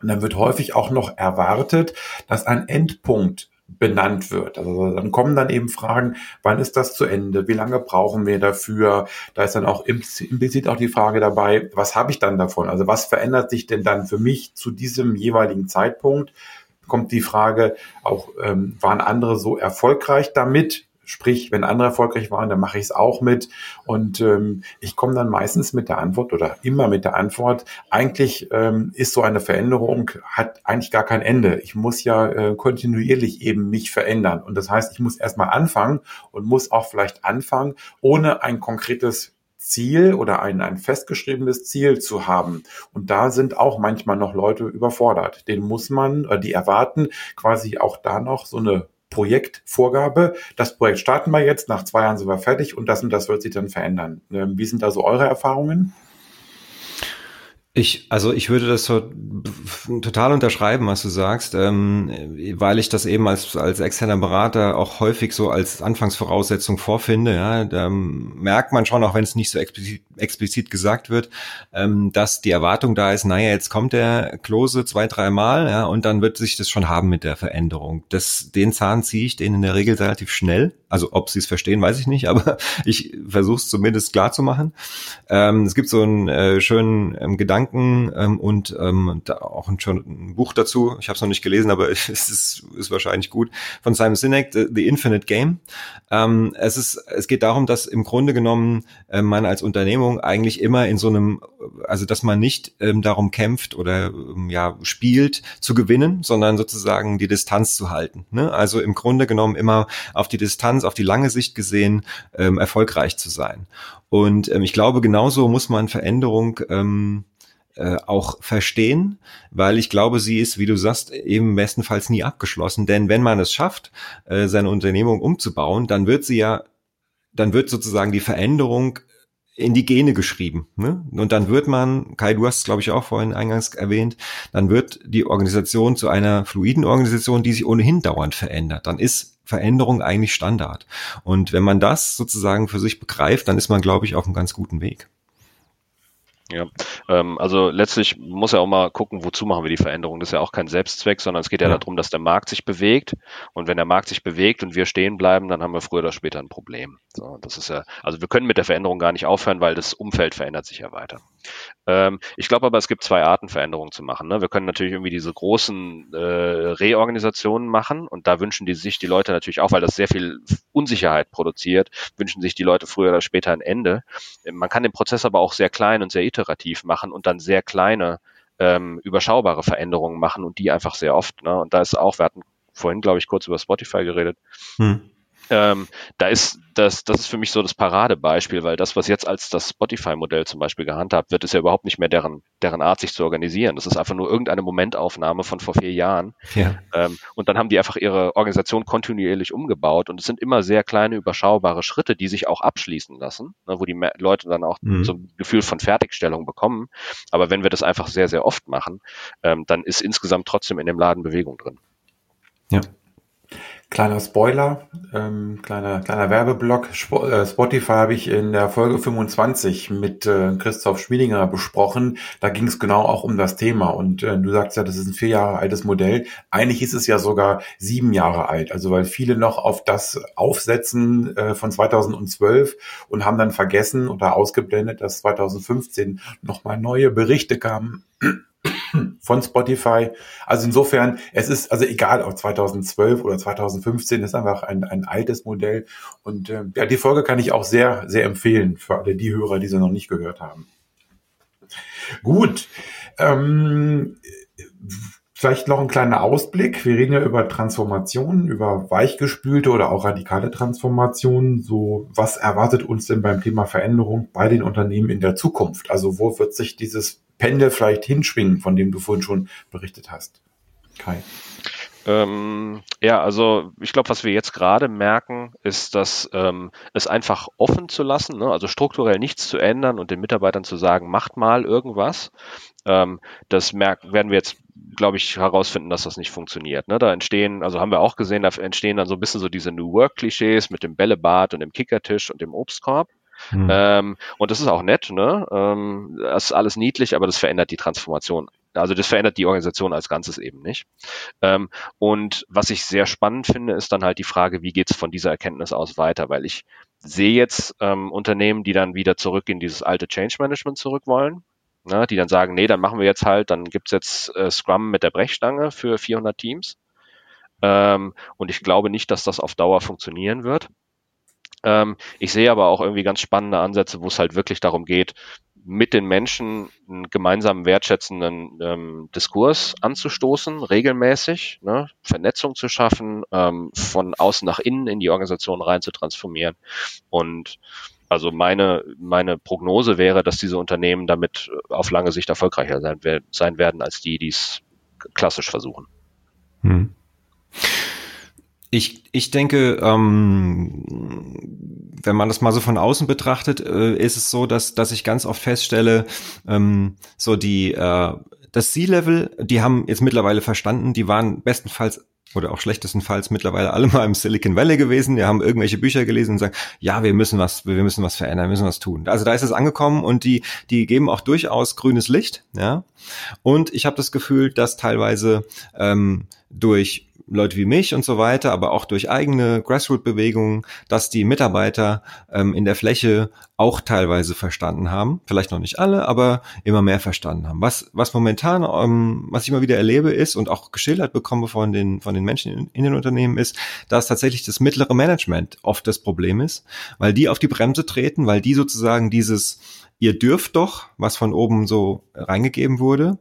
Und dann wird häufig auch noch erwartet, dass ein Endpunkt benannt wird. Also dann kommen dann eben Fragen, wann ist das zu Ende? Wie lange brauchen wir dafür? Da ist dann auch implizit auch die Frage dabei, was habe ich dann davon? Also was verändert sich denn dann für mich zu diesem jeweiligen Zeitpunkt? Kommt die Frage auch, ähm, waren andere so erfolgreich damit? Sprich, wenn andere erfolgreich waren, dann mache ich es auch mit. Und ähm, ich komme dann meistens mit der Antwort oder immer mit der Antwort, eigentlich ähm, ist so eine Veränderung, hat eigentlich gar kein Ende. Ich muss ja äh, kontinuierlich eben mich verändern. Und das heißt, ich muss erstmal anfangen und muss auch vielleicht anfangen, ohne ein konkretes Ziel oder ein, ein festgeschriebenes Ziel zu haben. Und da sind auch manchmal noch Leute überfordert. Den muss man, äh, die erwarten quasi auch da noch so eine Projektvorgabe. Das Projekt starten wir jetzt, nach zwei Jahren sind wir fertig und das und das wird sich dann verändern. Ähm, wie sind da so eure Erfahrungen? Ich, also ich würde das total unterschreiben, was du sagst, ähm, weil ich das eben als, als externer Berater auch häufig so als Anfangsvoraussetzung vorfinde. Ja, da merkt man schon, auch wenn es nicht so explizit, explizit gesagt wird, ähm, dass die Erwartung da ist, naja, jetzt kommt der Klose zwei, dreimal, ja, und dann wird sich das schon haben mit der Veränderung. Das, den Zahn ziehe ich denen in der Regel relativ schnell. Also ob sie es verstehen, weiß ich nicht, aber ich versuche es zumindest klar zu machen. Ähm, es gibt so einen äh, schönen ähm, Gedanken, ähm, und ähm, da auch ein, schon ein Buch dazu. Ich habe es noch nicht gelesen, aber es ist, ist wahrscheinlich gut von Simon Sinek, The, The Infinite Game. Ähm, es ist, es geht darum, dass im Grunde genommen äh, man als Unternehmung eigentlich immer in so einem, also dass man nicht ähm, darum kämpft oder ja spielt zu gewinnen, sondern sozusagen die Distanz zu halten. Ne? Also im Grunde genommen immer auf die Distanz, auf die lange Sicht gesehen ähm, erfolgreich zu sein. Und ähm, ich glaube, genauso muss man Veränderung ähm, äh, auch verstehen, weil ich glaube, sie ist, wie du sagst, eben bestenfalls nie abgeschlossen. Denn wenn man es schafft, äh, seine Unternehmung umzubauen, dann wird sie ja, dann wird sozusagen die Veränderung in die Gene geschrieben. Ne? Und dann wird man, Kai, du hast es, glaube ich, auch vorhin eingangs erwähnt, dann wird die Organisation zu einer fluiden Organisation, die sich ohnehin dauernd verändert. Dann ist Veränderung eigentlich Standard. Und wenn man das sozusagen für sich begreift, dann ist man, glaube ich, auf einem ganz guten Weg. Ja, ähm, also letztlich muss ja auch mal gucken, wozu machen wir die Veränderung. Das ist ja auch kein Selbstzweck, sondern es geht ja, ja, darum, dass der Markt sich bewegt. Und wenn der Markt sich bewegt und wir stehen bleiben, dann haben wir früher oder später ein Problem. So, das ist ja, also wir können mit der Veränderung gar nicht aufhören, weil das Umfeld verändert sich ja weiter. Ähm, ich glaube aber, es gibt zwei Arten, Veränderungen zu machen. Ne? Wir können natürlich irgendwie diese großen äh, Reorganisationen machen und da wünschen die sich die Leute natürlich auch, weil das sehr viel Unsicherheit produziert, wünschen sich die Leute früher oder später ein Ende. Man kann den Prozess aber auch sehr klein und sehr iterativ machen und dann sehr kleine, ähm, überschaubare Veränderungen machen und die einfach sehr oft. Ne? Und da ist auch, wir hatten vorhin, glaube ich, kurz über Spotify geredet. Hm. Ähm, da ist das, das ist für mich so das Paradebeispiel, weil das, was jetzt als das Spotify-Modell zum Beispiel gehandhabt wird, ist ja überhaupt nicht mehr deren, deren Art, sich zu organisieren. Das ist einfach nur irgendeine Momentaufnahme von vor vier Jahren. Ja. Ähm, und dann haben die einfach ihre Organisation kontinuierlich umgebaut und es sind immer sehr kleine, überschaubare Schritte, die sich auch abschließen lassen, ne, wo die Leute dann auch mhm. so ein Gefühl von Fertigstellung bekommen. Aber wenn wir das einfach sehr, sehr oft machen, ähm, dann ist insgesamt trotzdem in dem Laden Bewegung drin. Ja. Kleiner Spoiler, ähm, kleiner, kleiner Werbeblock. Äh, Spotify habe ich in der Folge 25 mit äh, Christoph Schmiedinger besprochen. Da ging es genau auch um das Thema. Und äh, du sagst ja, das ist ein vier Jahre altes Modell. Eigentlich ist es ja sogar sieben Jahre alt. Also weil viele noch auf das aufsetzen äh, von 2012 und haben dann vergessen oder ausgeblendet, dass 2015 nochmal neue Berichte kamen von Spotify. Also insofern, es ist also egal, ob 2012 oder 2015, ist einfach ein, ein altes Modell. Und äh, ja, die Folge kann ich auch sehr, sehr empfehlen für alle die Hörer, die sie noch nicht gehört haben. Gut. Ähm, Vielleicht noch ein kleiner Ausblick. Wir reden ja über Transformationen, über weichgespülte oder auch radikale Transformationen. So, was erwartet uns denn beim Thema Veränderung bei den Unternehmen in der Zukunft? Also, wo wird sich dieses Pendel vielleicht hinschwingen, von dem du vorhin schon berichtet hast? Kai. Ähm, ja, also ich glaube, was wir jetzt gerade merken, ist, dass ähm, es einfach offen zu lassen, ne? also strukturell nichts zu ändern und den Mitarbeitern zu sagen, macht mal irgendwas. Ähm, das merken, werden wir jetzt glaube ich, herausfinden, dass das nicht funktioniert. Ne? Da entstehen, also haben wir auch gesehen, da entstehen dann so ein bisschen so diese New Work-Klischees mit dem Bällebad und dem Kickertisch und dem Obstkorb. Hm. Ähm, und das ist auch nett, ne? Ähm, das ist alles niedlich, aber das verändert die Transformation. Also das verändert die Organisation als Ganzes eben nicht. Ähm, und was ich sehr spannend finde, ist dann halt die Frage, wie geht's von dieser Erkenntnis aus weiter? Weil ich sehe jetzt ähm, Unternehmen, die dann wieder zurück in dieses alte Change Management zurück wollen ne, die dann sagen, nee, dann machen wir jetzt halt, dann gibt's jetzt äh, Scrum mit der Brechstange für 400 Teams. Ähm, und ich glaube nicht, dass das auf Dauer funktionieren wird. Ähm, ich sehe aber auch irgendwie ganz spannende Ansätze, wo es halt wirklich darum geht, mit den Menschen einen gemeinsamen wertschätzenden ähm, Diskurs anzustoßen, regelmäßig, ne, Vernetzung zu schaffen, ähm, von außen nach innen in die Organisation rein zu transformieren und also meine, meine Prognose wäre, dass diese Unternehmen damit auf lange Sicht erfolgreicher sein, sein werden als die, die es klassisch versuchen. Hm. Ich, ich denke, ähm, wenn man das mal so von außen betrachtet, äh, ist es so, dass, dass ich ganz oft feststelle, ähm, so die, äh, das C-Level, die haben jetzt mittlerweile verstanden, die waren bestenfalls oder auch schlechtestenfalls mittlerweile alle mal im Silicon Valley gewesen, die haben irgendwelche Bücher gelesen und sagen, ja, wir müssen was, wir müssen was verändern, wir müssen was tun. Also da ist es angekommen und die, die geben auch durchaus grünes Licht, ja. Und ich habe das Gefühl, dass teilweise ähm, durch Leute wie mich und so weiter, aber auch durch eigene Grassroot-Bewegungen, dass die Mitarbeiter ähm, in der Fläche auch teilweise verstanden haben. Vielleicht noch nicht alle, aber immer mehr verstanden haben. Was, was momentan, ähm, was ich immer wieder erlebe, ist und auch geschildert bekomme von den, von den Menschen in, in den Unternehmen, ist, dass tatsächlich das mittlere Management oft das Problem ist, weil die auf die Bremse treten, weil die sozusagen dieses ihr dürft doch, was von oben so reingegeben wurde,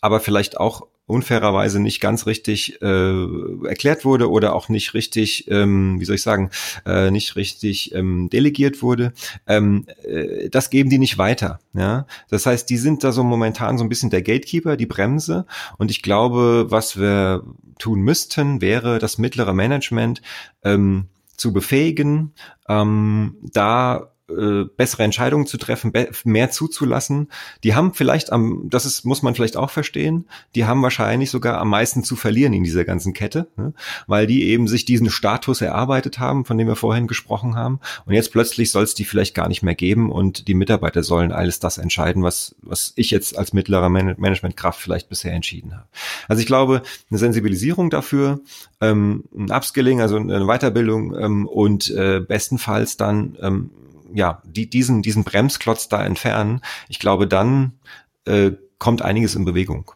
aber vielleicht auch unfairerweise nicht ganz richtig äh, erklärt wurde oder auch nicht richtig, ähm, wie soll ich sagen, äh, nicht richtig ähm, delegiert wurde, ähm, äh, das geben die nicht weiter. Ja? Das heißt, die sind da so momentan so ein bisschen der Gatekeeper, die Bremse. Und ich glaube, was wir tun müssten, wäre das mittlere Management ähm, zu befähigen, ähm, da äh, bessere Entscheidungen zu treffen, mehr zuzulassen. Die haben vielleicht am, das ist, muss man vielleicht auch verstehen, die haben wahrscheinlich sogar am meisten zu verlieren in dieser ganzen Kette, ne? weil die eben sich diesen Status erarbeitet haben, von dem wir vorhin gesprochen haben. Und jetzt plötzlich soll es die vielleicht gar nicht mehr geben und die Mitarbeiter sollen alles das entscheiden, was, was ich jetzt als mittlerer Man Managementkraft vielleicht bisher entschieden habe. Also ich glaube, eine Sensibilisierung dafür, ähm, ein Upskilling, also eine Weiterbildung ähm, und äh, bestenfalls dann ähm, ja, die, diesen, diesen Bremsklotz da entfernen, ich glaube, dann äh, kommt einiges in Bewegung.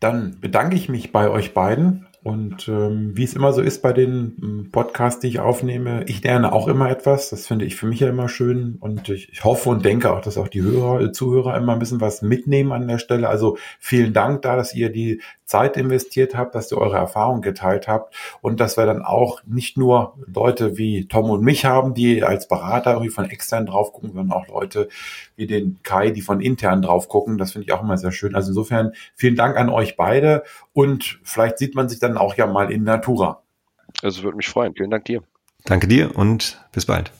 Dann bedanke ich mich bei euch beiden und ähm, wie es immer so ist bei den ähm, Podcasts, die ich aufnehme, ich lerne auch immer etwas. Das finde ich für mich ja immer schön. Und ich, ich hoffe und denke auch, dass auch die Hörer, äh, Zuhörer immer ein bisschen was mitnehmen an der Stelle. Also vielen Dank da, dass ihr die Zeit investiert habt, dass ihr eure Erfahrungen geteilt habt und dass wir dann auch nicht nur Leute wie Tom und mich haben, die als Berater irgendwie von extern drauf gucken, sondern auch Leute wie den Kai, die von intern drauf gucken. Das finde ich auch immer sehr schön. Also insofern vielen Dank an euch beide und vielleicht sieht man sich dann auch ja mal in Natura. Also würde mich freuen. Vielen Dank dir. Danke dir und bis bald.